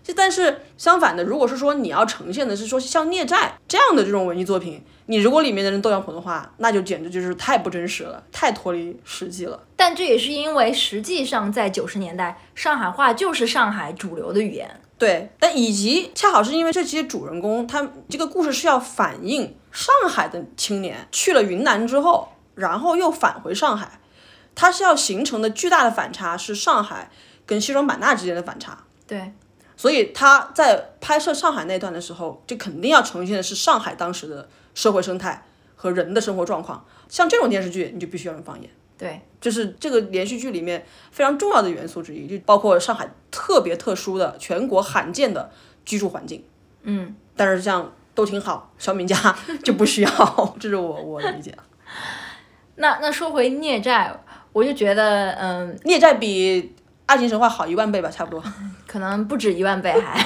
就但是相反的，如果是说你要呈现的是说像孽债这样的这种文艺作品，你如果里面的人都讲普通话，那就简直就是太不真实了，太脱离实际了。
但这也是因为实际上在九十年代，上海话就是上海主流的语言。
对，但以及恰好是因为这些主人公，他这个故事是要反映上海的青年去了云南之后，然后又返回上海，它是要形成的巨大的反差是上海跟西双版纳之间的反差。
对，
所以他在拍摄上海那段的时候，就肯定要呈现的是上海当时的社会生态和人的生活状况。像这种电视剧，你就必须要用方言。
对，
就是这个连续剧里面非常重要的元素之一，就包括上海特别特殊的、全国罕见的居住环境。
嗯，
但是像都挺好，小敏家 就不需要，这是我我的理解。
那那说回孽债，我就觉得，嗯，
孽债比爱情神话好一万倍吧，差不多。
可能不止一万倍还。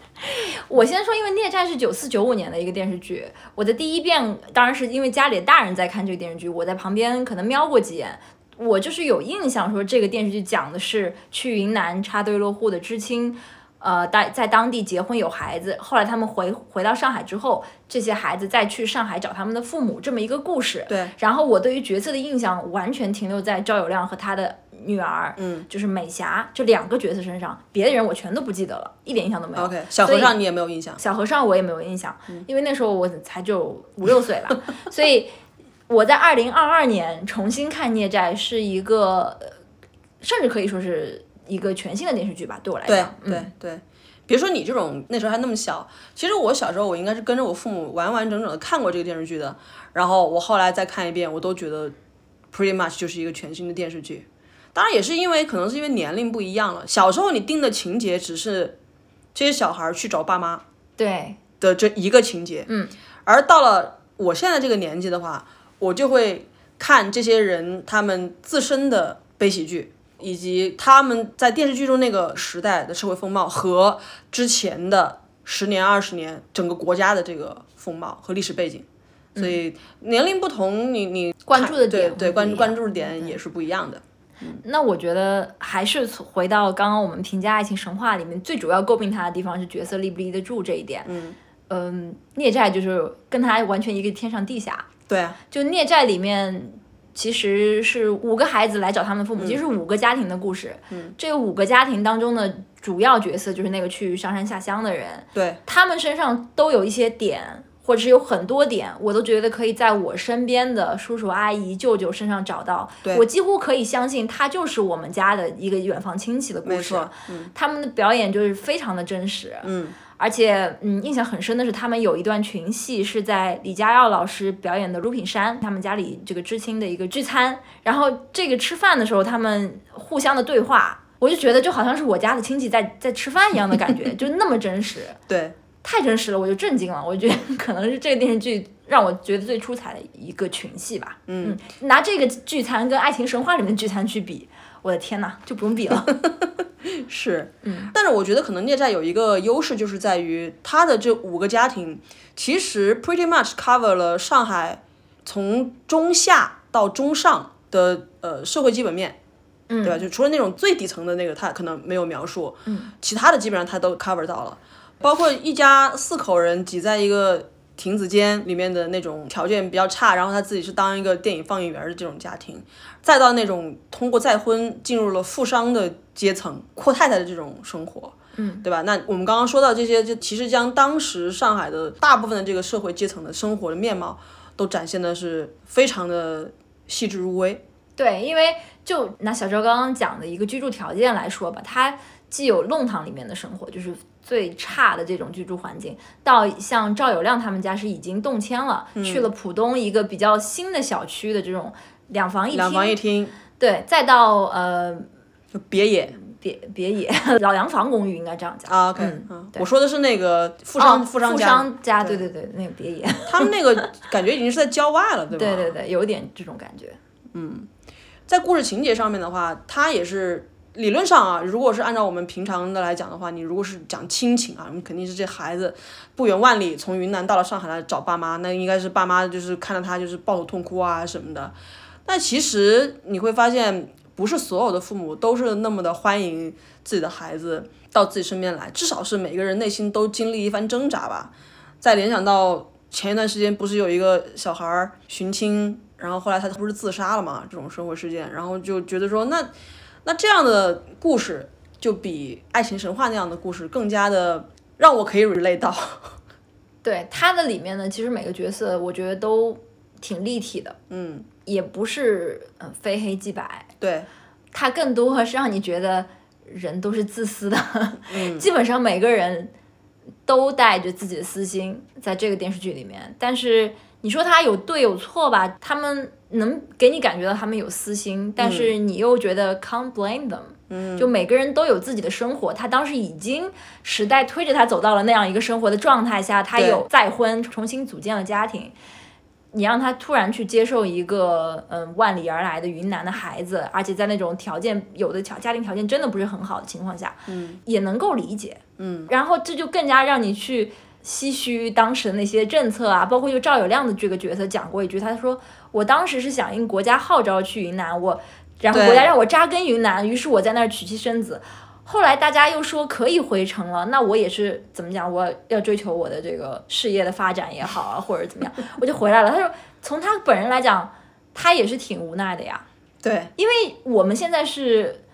我先说，因为《孽债》是九四九五年的一个电视剧，我的第一遍当然是因为家里的大人在看这个电视剧，我在旁边可能瞄过几眼，我就是有印象说这个电视剧讲的是去云南插队落户的知青，呃，在在当地结婚有孩子，后来他们回回到上海之后，这些孩子再去上海找他们的父母这么一个故事。
对。
然后我对于角色的印象完全停留在赵有亮和他的女儿，嗯，就是美霞这两个角色身上，别的人我全都不记得了，一点印象都没有。
OK，小和尚你也没有印象。
小和尚我也没有印象，因为那时候我才就五六岁吧，所以我在二零二二年重新看《孽债》是一个，呃甚至可以说是一个全新的电视剧吧，对我来
对
讲。嗯
对对，别说你这种那时候还那么小，其实我小时候我应该是跟着我父母完完整整的看过这个电视剧的，然后我后来再看一遍，我都觉得 pretty much 就是一个全新的电视剧。当然也是因为可能是因为年龄不一样了，小时候你定的情节只是这些小孩儿去找爸妈
对
的这一个情节，嗯，而到了我现在这个年纪的话，我就会看这些人他们自身的悲喜剧，以及他们在电视剧中那个时代的社会风貌和之前的十年、二十年整个国家的这个风貌和历史背景。所以年龄不同，你你
关注的点
对对关关注的点也是不一样的。
那我觉得还是回到刚刚我们评价爱情神话里面最主要诟病他的地方是角色立不立得住这一点。嗯嗯，孽债就是跟他完全一个天上地下。
对啊，
就孽债里面其实是五个孩子来找他们父母，其实是五个家庭的故事。嗯，这五个家庭当中的主要角色就是那个去上山下乡的人，
对，
他们身上都有一些点。或者是有很多点，我都觉得可以在我身边的叔叔阿姨、舅舅身上找到。我几乎可以相信，他就是我们家的一个远房亲戚的故事。
嗯，
他们的表演就是非常的真实。
嗯，
而且，嗯，印象很深的是，他们有一段群戏是在李佳耀老师表演的《鲁品山》他们家里这个知青的一个聚餐，然后这个吃饭的时候，他们互相的对话，我就觉得就好像是我家的亲戚在在吃饭一样的感觉，就那么真实。
对。
太真实了，我就震惊了。我觉得可能是这个电视剧让我觉得最出彩的一个群戏吧。嗯，拿这个聚餐跟《爱情神话》里面的聚餐去比，我的天呐，就不用比了。
是，嗯，但是我觉得可能孽债有一个优势，就是在于他的这五个家庭，其实 pretty much cover 了上海从中下到中上的呃社会基本面，
嗯，
对吧？就除了那种最底层的那个，他可能没有描述，嗯，其他的基本上他都 cover 到了，包括一家四口人挤在一个亭子间里面的那种条件比较差，然后他自己是当一个电影放映员的这种家庭，再到那种通过再婚进入了富商的阶层阔太太的这种生活，
嗯，
对吧？那我们刚刚说到这些，就其实将当时上海的大部分的这个社会阶层的生活的面貌都展现的是非常的细致入微。
对，因为就拿小周刚刚讲的一个居住条件来说吧，它既有弄堂里面的生活，就是最差的这种居住环境，到像赵有亮他们家是已经动迁了，去了浦东一个比较新的小区的这种两房一厅，
两房一厅，
对，再到呃
别野。
别别野 老洋房公寓应该这样讲。
啊，OK，
嗯
嗯，
对。
我说的是那个富
哦
商、富商
富
家，
商家，对对对，那个别野，
他们那个感觉已经是在郊外了，对吧？
对对对，有点这种感觉。嗯。
在故事情节上面的话，他也是理论上啊，如果是按照我们平常的来讲的话，你如果是讲亲情啊，你肯定是这孩子不远万里从云南到了上海来找爸妈，那应该是爸妈就是看到他就是抱头痛哭啊什么的。但其实你会发现，不是所有的父母都是那么的欢迎自己的孩子到自己身边来，至少是每个人内心都经历一番挣扎吧。再联想到前一段时间不是有一个小孩寻亲，然后后来他不是自杀了嘛？这种社会事件，然后就觉得说，那那这样的故事就比爱情神话那样的故事更加的让我可以 relate 到。
对它的里面呢，其实每个角色我觉得都挺立体的，
嗯，
也不是嗯、呃非黑即白，
对，
它更多是让你觉得人都是自私的，基本上每个人都带着自己的私心在这个电视剧里面。但是你说他有对有错吧，他们能给你感觉到他们有私心，但是你又觉得 can't blame them。嗯，就每个人都有自己的生活，他当时已经时代推着他走到了那样一个生活的状态下，他有再婚，重新组建了家庭。你让他突然去接受一个嗯万里而来的云南的孩子，而且在那种条件有的条家庭条件真的不是很好的情况下，嗯，也能够理解，嗯，然后这就更加让你去唏嘘当时的那些政策啊，包括就赵有亮的这个角色讲过一句，他说我当时是响应国家号召去云南，我然后国家让我扎根云南，于是我在那儿娶妻生子。后来大家又说可以回城了，那我也是怎么讲？我要追求我的这个事业的发展也好啊，或者怎么样，我就回来了。他说，从他本人来讲，他也是挺无奈的呀，
对，
因为我们现在是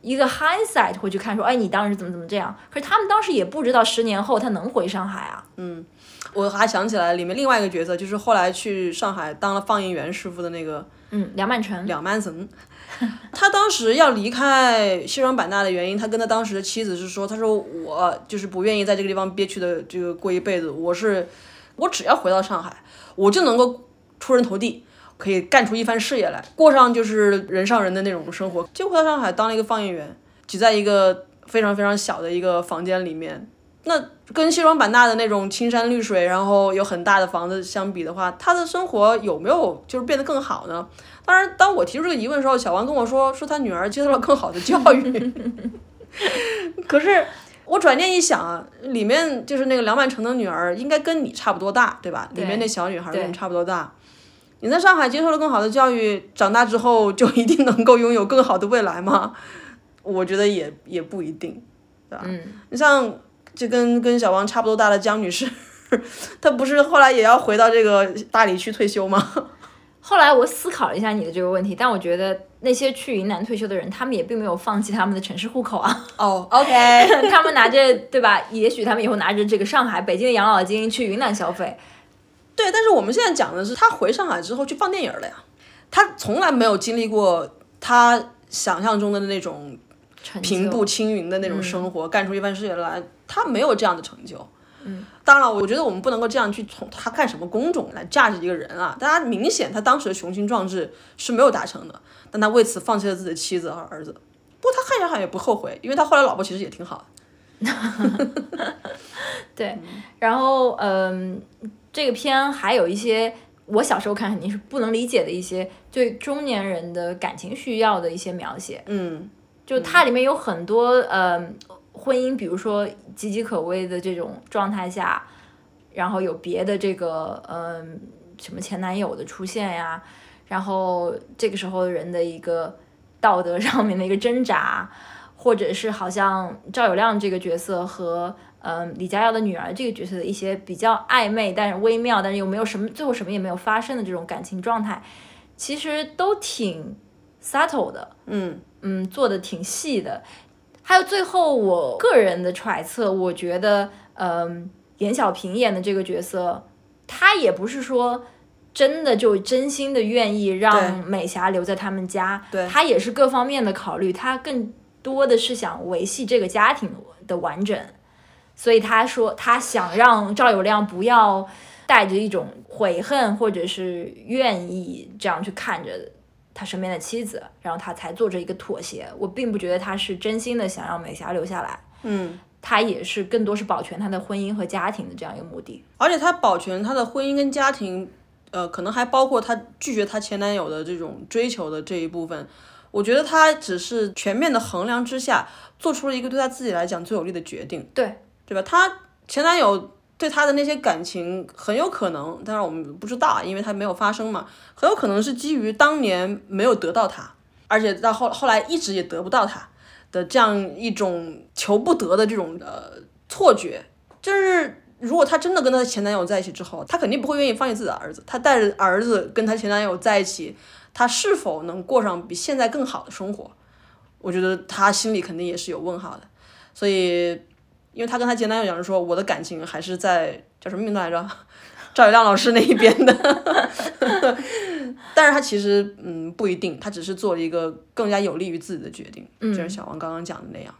一个 hindsight 会去看说，哎，你当时怎么怎么这样？可是他们当时也不知道十年后他能回上海啊。
嗯我还想起来里面另外一个角色，就是后来去上海当了放映员师傅的那个
嗯，梁曼成，
梁曼森。他当时要离开西双版纳的原因，他跟他当时的妻子是说，他说我就是不愿意在这个地方憋屈的这个过一辈子，我是我只要回到上海，我就能够出人头地，可以干出一番事业来，过上就是人上人的那种生活。结果回到上海当了一个放映员，挤在一个非常非常小的一个房间里面，那跟西双版纳的那种青山绿水，然后有很大的房子相比的话，他的生活有没有就是变得更好呢？当然，当我提出这个疑问的时候，小王跟我说，说他女儿接受了更好的教育。可是我转念一想啊，里面就是那个梁曼成的女儿，应该跟你差不多大，对吧？里面那小女孩跟你差不多大。你在上海接受了更好的教育，长大之后就一定能够拥有更好的未来吗？我觉得也也不一定，对吧？
嗯，
你像就跟跟小王差不多大的江女士，她不是后来也要回到这个大理去退休吗？
后来我思考了一下你的这个问题，但我觉得那些去云南退休的人，他们也并没有放弃他们的城市户口啊。
哦、o k
他们拿着对吧？也许他们以后拿着这个上海、北京的养老金去云南消费。
对，但是我们现在讲的是他回上海之后去放电影了呀，他从来没有经历过他想象中的那种平步青云的那种生活，干出一番事业来，他没有这样的成就。嗯，当然了，我觉得我们不能够这样去从他干什么工种来价值一个人啊。大家明显他当时的雄心壮志是没有达成的，但他为此放弃了自己的妻子和儿子。不过他看起来好像也不后悔，因为他后来老婆其实也挺好的。
对，然后嗯，这个片还有一些我小时候看肯定是不能理解的一些对中年人的感情需要的一些描写。
嗯，
就它里面有很多呃婚姻，比如说岌岌可危的这种状态下，然后有别的这个嗯、什么前男友的出现呀，然后这个时候人的一个道德上面的一个挣扎，或者是好像赵有亮这个角色和嗯、李佳瑶的女儿这个角色的一些比较暧昧但是微妙，但是又没有什么最后什么也没有发生的这种感情状态，其实都挺 subtle 的。
嗯
嗯，做的挺细的。还有最后，我个人的揣测，我觉得，嗯，严小平演的这个角色，他也不是说真的就真心的愿意让美霞留在他们家，
对
他也是各方面的考虑，他更多的是想维系这个家庭的完整，所以他说他想让赵友亮不要带着一种悔恨或者是愿意这样去看着他身边的妻子，然后他才做这一个妥协。我并不觉得他是真心的想让美霞留下来，
嗯，
他也是更多是保全他的婚姻和家庭的这样一个目的。
而且他保全他的婚姻跟家庭，呃，可能还包括他拒绝他前男友的这种追求的这一部分。我觉得他只是全面的衡量之下，做出了一个对他自己来讲最有利的决定，
对，
对吧？她前男友对她的那些感情很有可能，当然我们不知道啊，因为他没有发生嘛，很有可能是基于当年没有得到他，而且到后后来一直也得不到他的这样一种求不得的这种呃错觉，就是如果她真的跟她的前男友在一起之后，她肯定不会愿意放弃自己的儿子。她带着儿子跟她前男友在一起，她是否能过上比现在更好的生活？我觉得她心里肯定也是有问号的。所以，因为她跟她前男友讲说，我的感情还是在叫什么名字来着？赵友亮老师那一边的，但是她其实嗯不一定，她只是做了一个更加有利于自己的决定，就是小王刚刚讲的那样。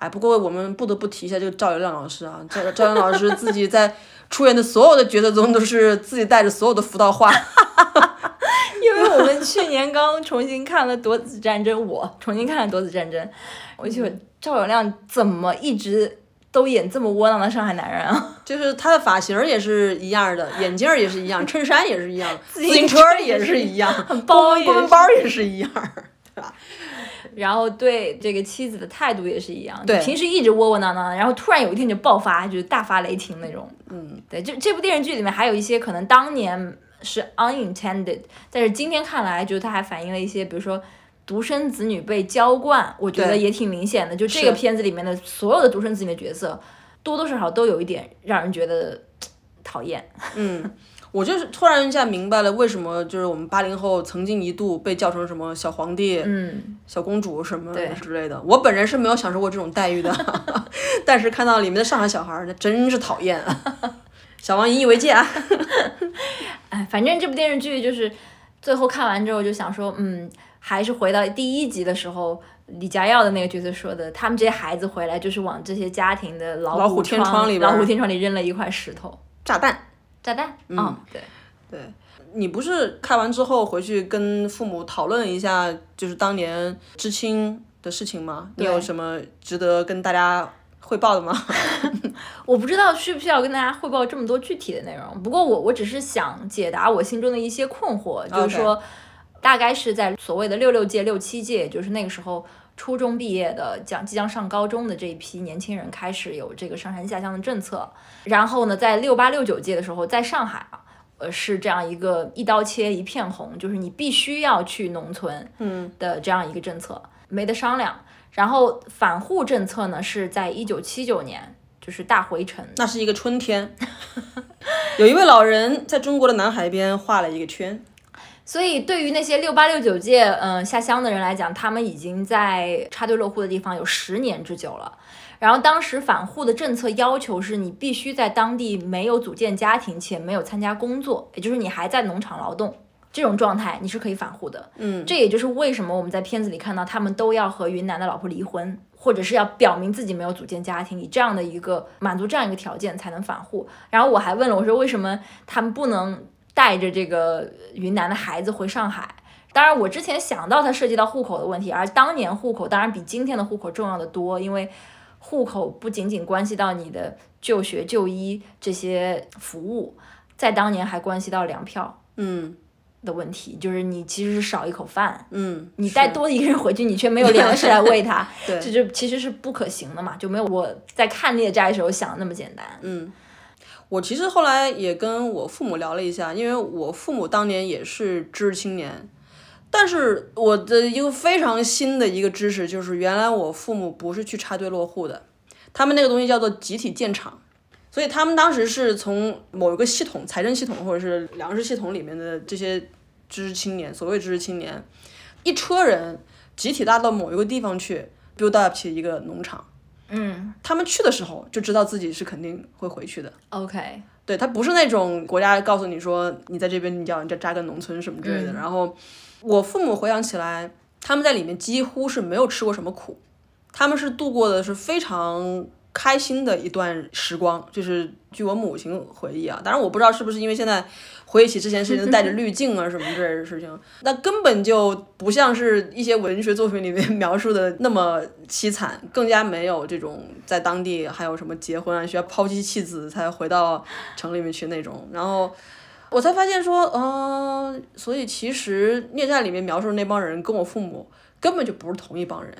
哎，不过我们不得不提一下这个赵友亮老师啊，赵赵友亮老师自己在出演的所有的角色中都是自己带着所有的福到话，
因为我们去年刚重新看了《夺子战争》，我重新看了《夺子战争》，我就赵友亮怎么一直都演这么窝囊的上海男人啊？
就是他的发型也是一样的，眼镜儿也是一样，衬衫也是一样，自
行
行车也是一样，
包
公文包也是一样，对吧？
然后对这个妻子的态度也是一样，
对
平时一直窝窝囊囊的，然后突然有一天就爆发，就是大发雷霆那种。嗯，对，就这部电视剧里面还有一些可能当年是 unintended，但是今天看来，就是它还反映了一些，比如说独生子女被娇惯，我觉得也挺明显的。就这个片子里面的所有的独生子女的角色，多多少少都有一点让人觉得讨厌。
嗯，我就是突然一下明白了为什么就是我们八零后曾经一度被叫成什么小皇帝、
嗯，
小公主什么
对
之类的。我本人是没有享受过这种待遇的，但是看到里面的上海小孩儿，那真是讨厌啊。小王引以为戒啊！
哎，反正这部电视剧就是最后看完之后就想说，嗯，还是回到第一集的时候，李佳耀的那个角色说的，他们这些孩子回来就是往这些家庭的老
老虎天窗里边
老虎天窗里扔了一块石头，
炸弹。
炸弹。嗯，对，对
你不是看完之后回去跟父母讨论一下，就是当年知青的事情吗？你有什么值得跟大家汇报的吗？
我不知道需不需要跟大家汇报这么多具体的内容，不过我我只是想解答我心中的一些困惑，就是说，大概是在所谓的六六届、六七届，也就是那个时候初中毕业的，将即将上高中的这一批年轻人开始有这个上山下乡的政策，然后呢，在六八六九届的时候，在上海啊。呃，是这样一个一刀切一片红，就是你必须要去农村，
嗯
的这样一个政策，没得商量。然后反沪政策呢，是在一九七九年，就是大回城，
那是一个春天，有一位老人在中国的南海边画了一个圈。
所以对于那些六八六九届嗯、呃下乡的人来讲，他们已经在插队落户的地方有十年之久了。然后当时返户的政策要求是你必须在当地没有组建家庭且没有参加工作，也就是你还在农场劳动这种状态，你是可以返户的。
嗯，
这也就是为什么我们在片子里看到他们都要和云南的老婆离婚，或者是要表明自己没有组建家庭，以这样的一个满足这样一个条件才能返户。然后我还问了，我说为什么他们不能带着这个云南的孩子回上海？当然，我之前想到它涉及到户口的问题，而当年户口当然比今天的户口重要的多，因为户口不仅仅关系到你的就学、就医这些服务，在当年还关系到粮票
嗯
的问题，就是你其实是少一口饭，
嗯，
你带多一个人回去，你却没有粮食来喂他，
对
这就其实是不可行的嘛，就没有我在看孽债的时候想的那么简单。
嗯，我其实后来也跟我父母聊了一下，因为我父母当年也是知识青年，但是我的一个非常新的一个知识就是，原来我父母不是去插队落户的，他们那个东西叫做集体建厂。所以他们当时是从某一个系统、财政系统或者是粮食系统里面的这些知识青年，所谓知识青年，一车人集体拉到某一个地方去 build up 起一个农场。
嗯
他们去的时候就知道自己是肯定会回去的。
，OK，
对，他不是那种国家告诉你说你在这边你要你就扎根农村什么之类的。然后我父母回想起来，他们在里面几乎是没有吃过什么苦，他们是度过的是非常开心的一段时光。就是据我母亲回忆啊，当然我不知道是不是因为现在回忆起之前事情 带着滤镜啊什么之类的事情，那根本就不像是一些文学作品里面 描述的那么凄惨，更加没有这种在当地还有什么结婚啊需要抛妻弃子才回到城里面去那种。然后我才发现说，嗯、所以其实《孽债》里面描述的那帮人跟我父母根本就不是同一帮人。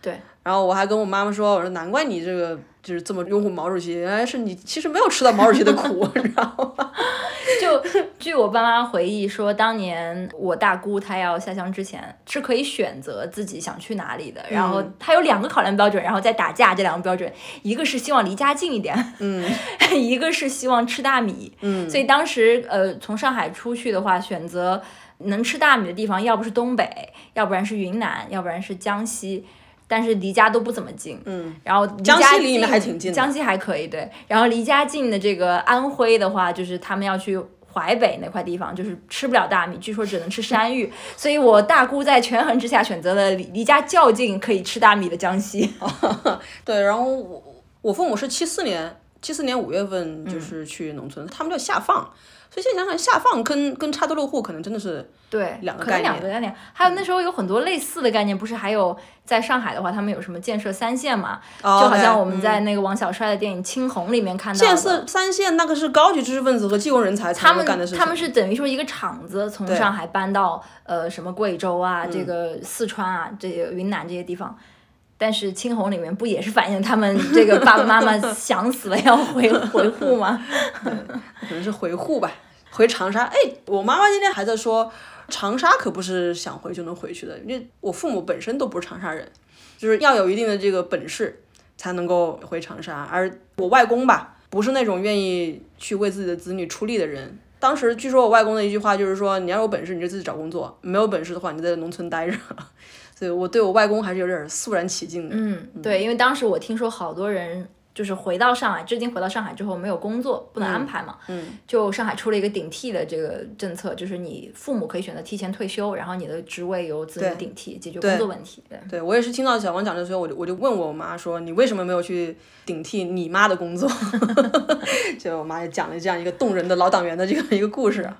对，
然后我还跟我妈妈说，我说难怪你这个就是这么拥护毛主席，原来是你其实没有吃到毛主席的苦，你知道吗？
就据我爸妈回忆说，当年我大姑她要下乡之前是可以选择自己想去哪里的，然后她有两个考量标准，然后再打架这两个标准，一个是希望离家近一点，
嗯
一个是希望吃大米，
嗯
所以当时呃从上海出去的话，选择能吃大米的地方，要不是东北，要不然是云南，要不然是江西。但是离家都不怎么近，
嗯，
然后离
江
家
西离你们还挺近的
江西还可以对。然后离家近的这个安徽的话，就是他们要去淮北那块地方，就是吃不了大米，据说只能吃山芋。所以我大姑在权衡之下选择了离离家较近可以吃大米的江西。
对，然后我我父母是七四年，七四年五月份就是去农村，他们叫下放，所以现在想想下放跟跟插队落户可能真的是
对，
两个概念
两个概念。还有那时候有很多类似的概念，不是还有在上海的话，他们有什么建设三线嘛？
哦
就好像我们在那个王小帅的电影《青红》里面看到的。
建设三线那个是高级知识分子和技工人才才
他们
干的事情。
他们是等于说一个厂子从上海搬到呃什么贵州啊，
嗯
这个四川啊，这个云南这些地方。但是青红里面不也是反映他们这个爸爸妈妈 想死了要回回沪吗？
可能是回沪吧，回长沙。哎，我妈妈今天还在说，长沙可不是想回就能回去的，因为我父母本身都不是长沙人，就是要有一定的这个本事才能够回长沙。而我外公吧，不是那种愿意去为自己的子女出力的人。当时据说我外公的一句话就是说，你要有本事你就自己找工作，没有本事的话你就在农村待着。所以我对我外公还是有点肃然起敬的。
嗯，对，因为当时我听说好多人就是回到上海，至今回到上海之后没有工作，不能安排嘛，
嗯，
就上海出了一个顶替的这个政策，就是你父母可以选择提前退休，然后你的职位由子女顶替，解决工作问题。对，
对我也是听到小王讲的时候，我就我就问我妈说，你为什么没有去顶替你妈的工作？就我妈也讲了这样一个动人的老党员的这个一个故事啊。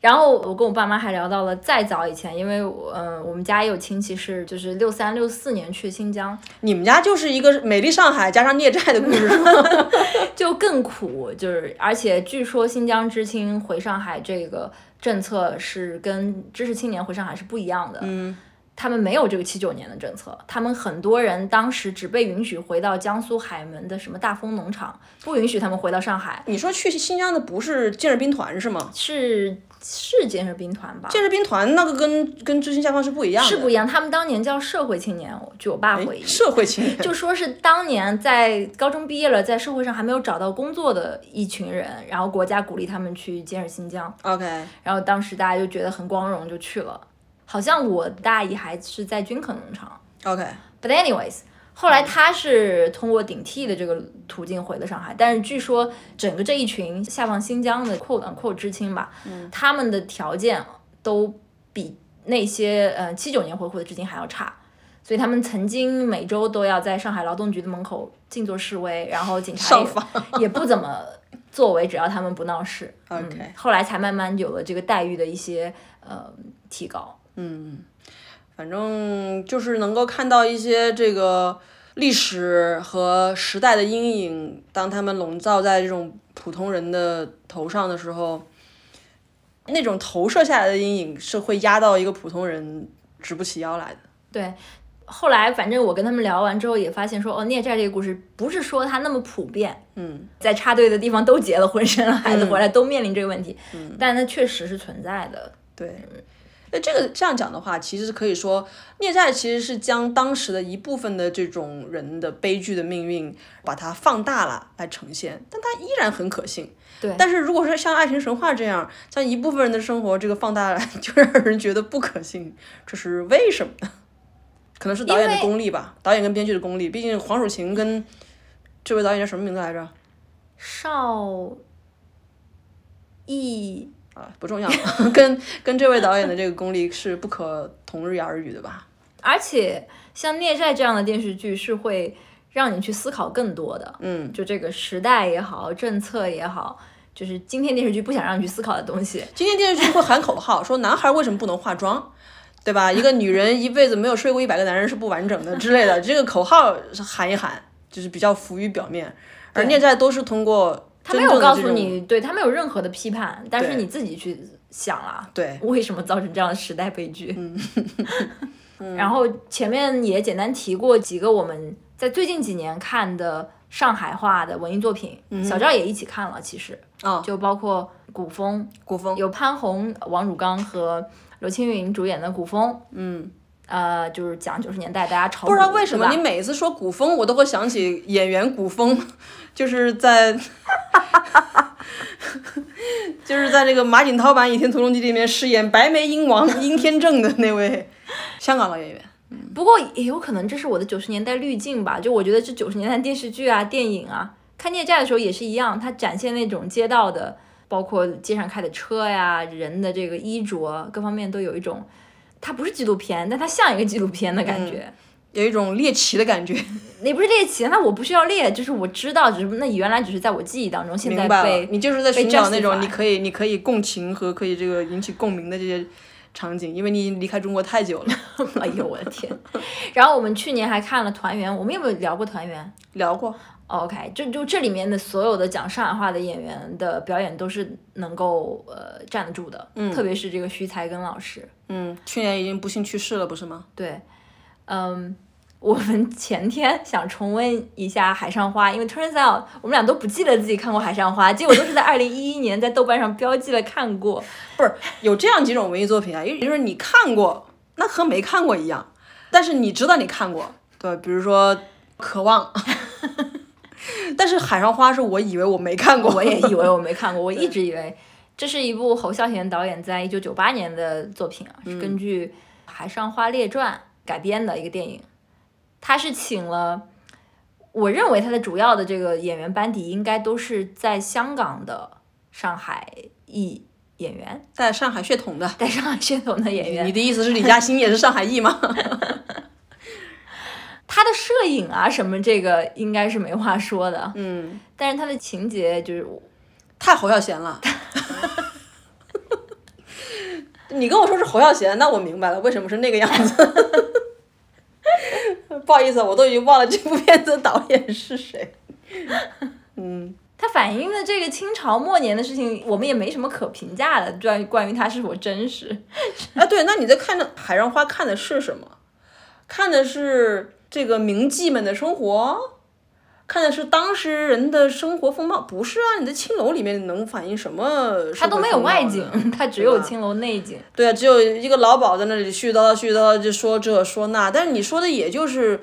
然后我跟我爸妈还聊到了再早以前，因为我嗯、我们家也有亲戚是就是六三六四年去新疆，
你们家就是一个美丽上海加上孽债的故事？
就更苦，就是而且据说新疆知青回上海这个政策是跟知识青年回上海是不一样的。
嗯，
他们没有这个七九年的政策，他们很多人当时只被允许回到江苏海门的什么大丰农场，不允许他们回到上海。
你说去新疆的不是建设兵团是吗？
是是建设兵团吧？
建设兵团那个跟跟知青下放是不一样的，
是不一样，他们当年叫社会青年，据我爸回忆。
社会青年。
就说是当年在高中毕业了，在社会上还没有找到工作的一群人，然后国家鼓励他们去建设新疆
，OK，
然后当时大家就觉得很光荣，就去了。好像我大姨还是在军垦农场 OK，，but anyways，后来他是通过顶替的这个途径回了上海，但是据说整个这一群下放新疆的 quote unquote 知青吧，他们的条件都比那些呃七九年回沪的知青还要差。所以他们曾经每周都要在上海劳动局的门口静坐示威，然后警察也也不怎么作为，只要他们不闹事。
OK
嗯，后来才慢慢有了这个待遇的一些呃提高。
反正就是能够看到一些这个历史和时代的阴影，当他们笼罩在这种普通人的头上的时候，那种投射下来的阴影是会压到一个普通人直不起腰来的。
对，后来反正我跟他们聊完之后也发现说，哦，孽债这个故事不是说它那么普遍，
嗯，
在插队的地方都结了婚，生了孩子回来都面临这个问题，嗯，但它确实是存在的。
对，那这个这样讲的话，其实可以说，孽债其实是将当时的一部分的这种人的悲剧的命运，把它放大了来呈现，但它依然很可信。
对，
但是如果说像爱情神话这样，像一部分人的生活这个放大了，就让人觉得不可信，这是为什么呢？可能是导演的功力吧，导演跟编剧的功力。毕竟黄蜀芹跟这位导演叫什么名字来着？
邵逸
啊，不重要，跟跟这位导演的这个功力是不可同日而语的吧。
而且像《孽债》这样的电视剧是会让你去思考更多的，
嗯，
就这个时代也好，政策也好，就是今天电视剧不想让你去思考的东西。
今天电视剧会喊口号，说男孩为什么不能化妆，对吧？一个女人一辈子没有睡过一百个男人是不完整的之类的，这个口号喊一喊，就是比较浮于表面。而《孽债》都是通过
他没有告诉你，对他没有任何的批判，但是你自己去想了，
对，
为什么造成这样的时代悲剧？嗯然后前面也简单提过几个我们在最近几年看的上海话的文艺作品，小赵也一起看了，其实
啊，
就包括古风，
古风。
有潘虹、王汝刚和刘青云主演的古风，
嗯，
呃，就是讲九十年代大家炒
不知道为什么你每次说古风，我都会想起演员古风，就是在，就是在这个马景涛版《倚天屠龙记》里面饰演白眉鹰王 殷天正的那位香港老演员。
不过也有可能这是我的九十年代滤镜吧，就我觉得这九十年代电视剧啊、电影啊，看《孽债》的时候也是一样，它展现那种街道的，包括街上开的车呀、人的这个衣着各方面都有一种，它不是纪录片，但它像一个纪录片的感觉，
有一种猎奇的感觉。
也不是猎奇，那我不需要猎，就是我知道，只是那原来只是在我记忆当中，现在被
你就是在寻找那种你可以你可以共情和可以这个引起共鸣的这些。场景，因为你已经离开中国太久了。
哎呦我的天！然后我们去年还看了《团圆》，我们有没有聊过《团圆》？
聊过。
OK，就就这里面的所有的讲上海话的演员的表演都是能够呃站得住的，
嗯，
特别是这个徐才根老师，
嗯，去年已经不幸去世了，不是吗？
对，嗯。我们前天想重温一下《海上花》，因为 turns out 我们俩都不记得自己看过《海上花》，结果都是在二零一一年在豆瓣上标记了看过。
不是有这样几种文艺作品啊？也就是你看过，那和没看过一样，但是你知道你看过，对，比如说《渴望》，但是《海上花》是我以为我没看过，
我也以为我没看过，我 一直以为这是一部侯孝贤导演在一九九八年的作品啊，是根据《海上花列传》改编的一个电影。他是请了，我认为他的主要的这个演员班底应该都是在香港的上海裔演员，
带上海血统的，
带上海血统的演员。
你的意思是李嘉欣也是上海裔吗？
他的摄影啊什么这个应该是没话说的，
嗯，
但是他的情节就是
太侯孝贤了。你跟我说是侯孝贤，那我明白了，为什么是那个样子。不好意思，我都已经忘了这部片子的导演是谁。嗯，
它反映的这个清朝末年的事情，我们也没什么可评价的，关于关于它是否真实。
啊，对，那你在看的《海上花》看的是什么？看的是这个名妓们的生活。看的是当时人的生活风貌，不是啊？你的青楼里面能反映什么？
它都没有外景，它只有青楼内景。
对啊，只有一个老鸨在那里絮絮叨叨、絮絮叨叨就说这说那，但是你说的也就是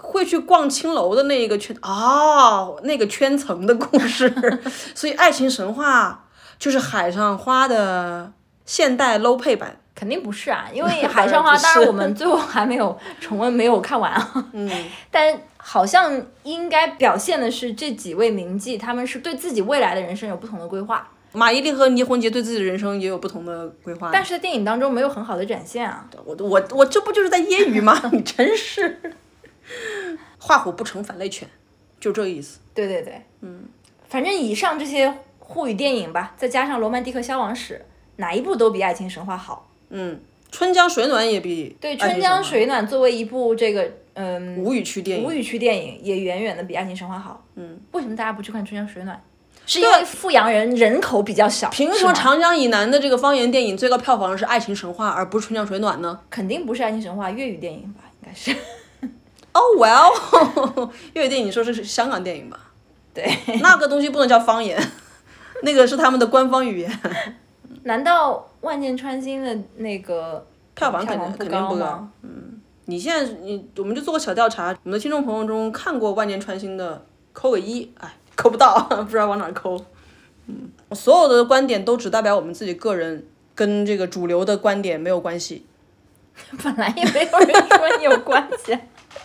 会去逛青楼的那一个圈啊，那个圈层的故事。所以爱情神话就是海上花的现代 low 配版。
肯定不是啊，因为海上花，当然我们最后还没有重温，没有看完啊。
嗯，
但好像应该表现的是这几位名妓，他们是对自己未来的人生有不同的规划。
马伊琍和倪虹洁对自己的人生也有不同的规划，
但是在电影当中没有很好的展现啊。
我我我这不就是在揶揄吗？你真是画虎不成反类犬，就这意思。
对对对，嗯，反正以上这些沪语电影吧，再加上《罗曼蒂克消亡史》，哪一部都比《爱情神话》好。
嗯，春江水暖也比
对，《春江水暖》作为一部这个嗯
无语区电影
无语区电影，也远远的比《爱情神话》好。嗯，为什么大家不去看《春江水暖》？是因为富阳人人口比较小，
凭什么长江以南的这个方言电影最高票房是《爱情神话》，而不是《春江水暖》呢？
肯定不是《爱情神话》粤语电影吧？应该是。
哦、well，粤语电影你说这是香港电影吧？
对，
那个东西不能叫方言，那个是他们的官方语言，
难道《万箭穿心》的那个
票房肯定肯定不
高
嗯？你现在你我们就做个小调查，我们的听众朋友中看过《万箭穿心》的扣个一，哎，扣不到，不知道往哪儿扣。嗯，所有的观点都只代表我们自己个人，跟这个主流的观点没有关系。
本来也没有人说你有关系。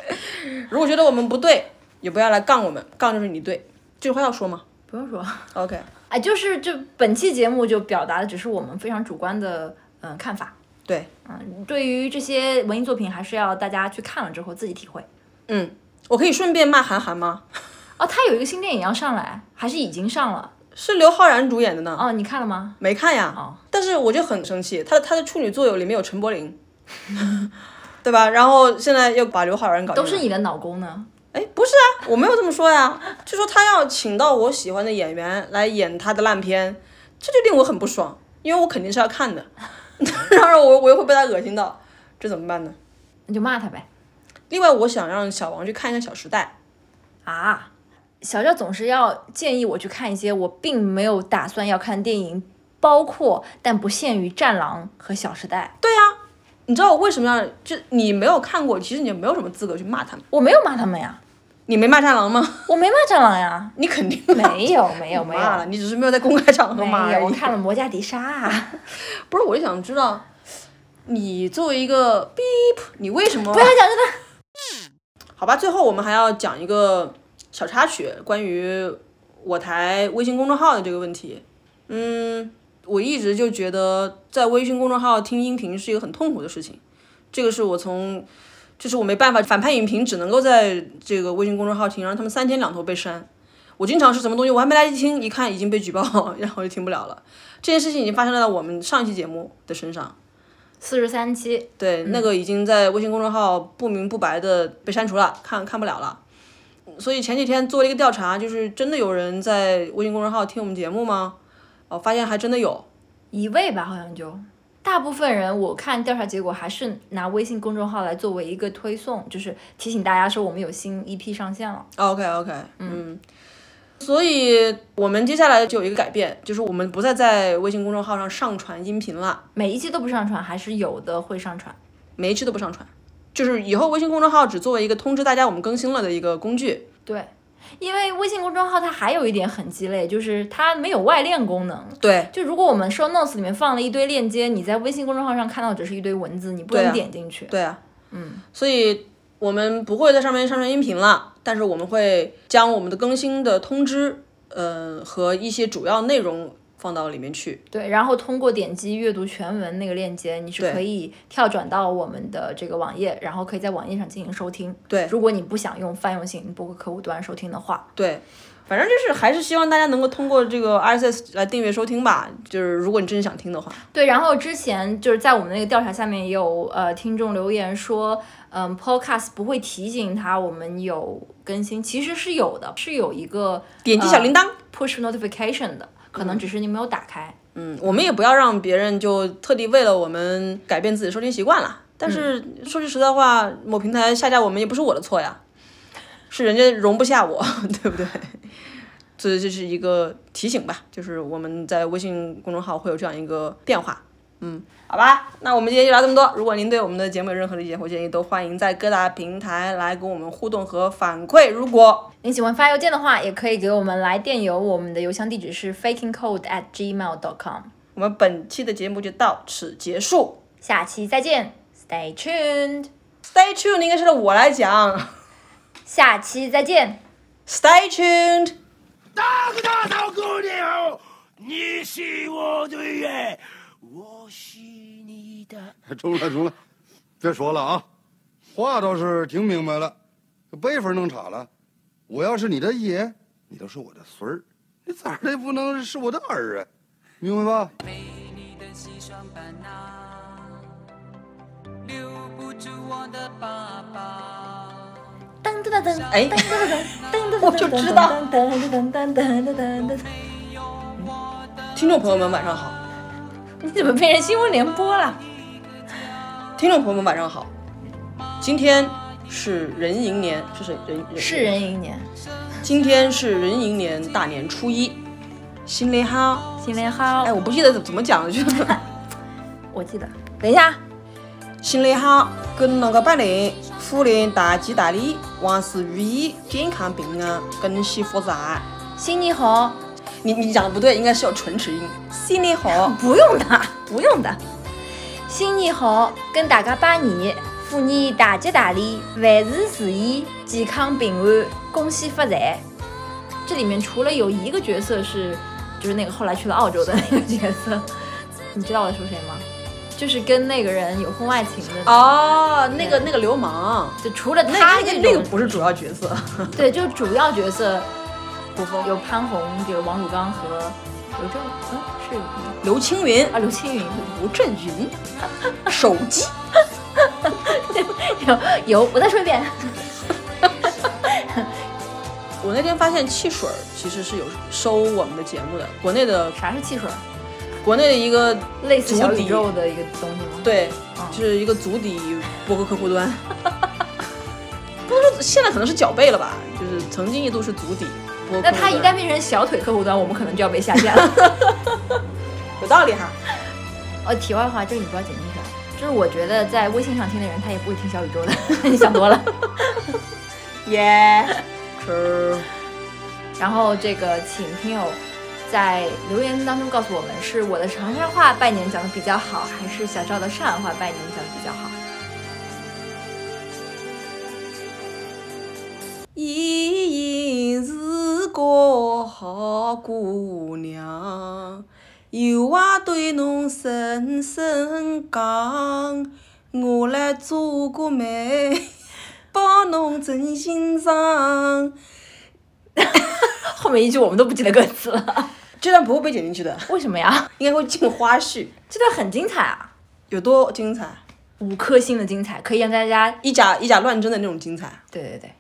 如果觉得我们不对，也不要来杠我们，杠就是你对。这句话要说吗
不用说
，？OK，
哎，就是这本期节目就表达的只是我们非常主观的嗯、看法。
对，
嗯，对于这些文艺作品，还是要大家去看了之后自己体会。
嗯，我可以顺便骂韩寒吗？
哦，他有一个新电影要上来，还是已经上了？
是刘昊然主演的呢。
哦，你看了吗？
没看呀，
哦
但是我就很生气，他的他的处女作有里面有陈柏霖，对吧？然后现在又把刘昊然搞
都是你的脑功呢。
哎，不是啊，我没有这么说呀，就说他要请到我喜欢的演员来演他的烂片，这就令我很不爽，因为我肯定是要看的，然后我我又会被他恶心到，这怎么办呢？
你就骂他呗。
另外，我想让小王去看一下《小时代
啊，小赵总是要建议我去看一些我并没有打算要看的电影，包括但不限于《战狼》和《小时代》。》。
对啊你知道我为什么要？就你没有看过，其实你也没有什么资格去骂他们。
我没有骂他们呀，
你没骂战狼吗？
我没骂《战狼》呀，
你肯定
没有没有没有
骂了，你只是没有在公开场合骂，而已。
我看了《魔加迪沙》。
不是，我就想知道，你作为一个 beep，你为什么
不要讲这个。
好吧，最后我们还要讲一个小插曲，关于我台微信公众号的这个问题。嗯，我一直就觉得在微信公众号听音频是一个很痛苦的事情，这个是我从，就是我没办法，反派影评只能够在这个微信公众号听，然后他们三天两头被删。我经常是什么东西我还没来得及听，一看已经被举报，然后就听不了了。这件事情已经发生在我们上一期节目的身上。
四十三期，
对，那个已经在微信公众号不明不白的被删除了，看看不了了。所以前几天做了一个调查，就是真的有人在微信公众号听我们节目吗？哦，发现还真的有。
一位吧，好像就。大部分人我看调查结果还是拿微信公众号来作为一个推送，就是提醒大家说我们有新一批上线了。
OK OK，嗯。所以我们接下来就有一个改变，就是我们不再在微信公众号上上传音频了，
每一期都不上传，还是有的会上传。
每一期都不上传。就是以后微信公众号只作为一个通知大家我们更新了的一个工具。
对，因为微信公众号它还有一点很鸡肋，就是它没有外链功能。
对，
就如果我们 show notes 里面放了一堆链接，你在微信公众号上看到只是一堆文字，你不能
对啊
点进去。
对啊，嗯，所以我们不会在上面上传音频了，但是我们会将我们的更新的通知，呃，和一些主要内容放到里面去。
对，然后通过点击阅读全文那个链接，你是可以跳转到我们的这个网页，然后可以在网页上进行收听。
对
如果你不想用泛用型播客客户端收听的话，
对，反正就是还是希望大家能够通过这个 RSS 来订阅收听吧。就是如果你真的想听的话，
对，然后之前就是在我们那个调查下面也有呃听众留言说，嗯，Podcast 不会提醒他我们有更新，其实是有的，是有一个
点击小铃铛。
push notification 的，可能只是你没有打开。
嗯，我们也不要让别人就特地为了我们改变自己的收听习惯了。但是说句实在话，某平台下架我们也不是我的错呀，是人家容不下我，对不对？所以这是一个提醒吧，就是我们在微信公众号会有这样一个变化。嗯，好吧，那我们今天就聊这么多。如果您对我们的节目有任何的意见或建议，都欢迎在各大平台来跟我们互动和反馈。如果
您喜欢发邮件的话，也可以给我们来电邮，我们的邮箱地址是 fakingcode at gmail dot com。
我们本期的节目就到此结束。
下期再见，Stay tuned。
Stay tuned 应该是让我来讲。
下期再见。
Stay tuned。
大哥大嫂过年好，你是我的眼，我许你的。
中了中了，别说了啊，话倒是听明白了，辈分弄岔了。我要是你的爷，你都是我的孙儿，你咋的也不能是我的儿啊？明白吧？
没你的西双版纳，留不住我的爸爸。
噔噔噔噔，
哎，
噔噔噔噔噔，
我就知道。
噔噔噔噔噔噔噔噔。
听众朋友们，晚上好。
你 怎么变成新闻联播了？
听众朋友们晚上好，今天是壬寅年，是谁？壬壬
是壬寅年，
今天是壬寅年大年初一，新年好。
新年好
哎，。我不记得怎么讲了，就是
我记得，等一下，
新年好，跟那个拜年，虎年大吉大利，万事如意，健康平安，恭喜发财。
新年好。
你你讲的不对，应该是有唇齿音。新年好，
不用的，不用的。新年好，跟大家拜年，虎年大吉大利，万事如意，健康平安，恭喜发财。这里面除了有一个角色是，就是那个后来去了澳洲的那个角色，你知道我在说谁吗？就是跟那个人有婚外情的。
哦，那个那个流氓，
就除了他
那个那个，不是主要角色。
对，就主要角色
古风
有潘虹，有王汝刚和刘正，嗯，是
刘青云、
啊，刘青云，
吴镇云，手机。
有有，我再说一遍，
我那天发现汽水其实是有收我们的节目的，国内的
啥是汽水？
国内的一个
类似小宇宙的一个东西吗？，
对，
嗯
就是一个足底播客客户端。不能说现在可能是脚背了吧，就是曾经一度是足底
那。它一旦变成小腿客户端，我们可能就要被下架了。
有道理哈。
哦，题外话，这个你不要剪进去啊。就是我觉得在微信上听的人，他也不会听小宇宙的，你想多了。
耶，吃。
然后这个，请听友在留言当中告诉我们，是我的长沙话拜年讲的比较好，还是小赵的上海话拜年讲的比较好？
依然是个好姑娘，有话对侬深深讲，我来做个媒，把侬真心上。
后面一句我们都不记得歌词了，
这段不会被剪进去的，
为什么呀？
应该会进花絮。
这段很精彩啊，
有多精彩？
五颗星的精彩，可以让大家
以假以假乱真的那种精彩。
对对对，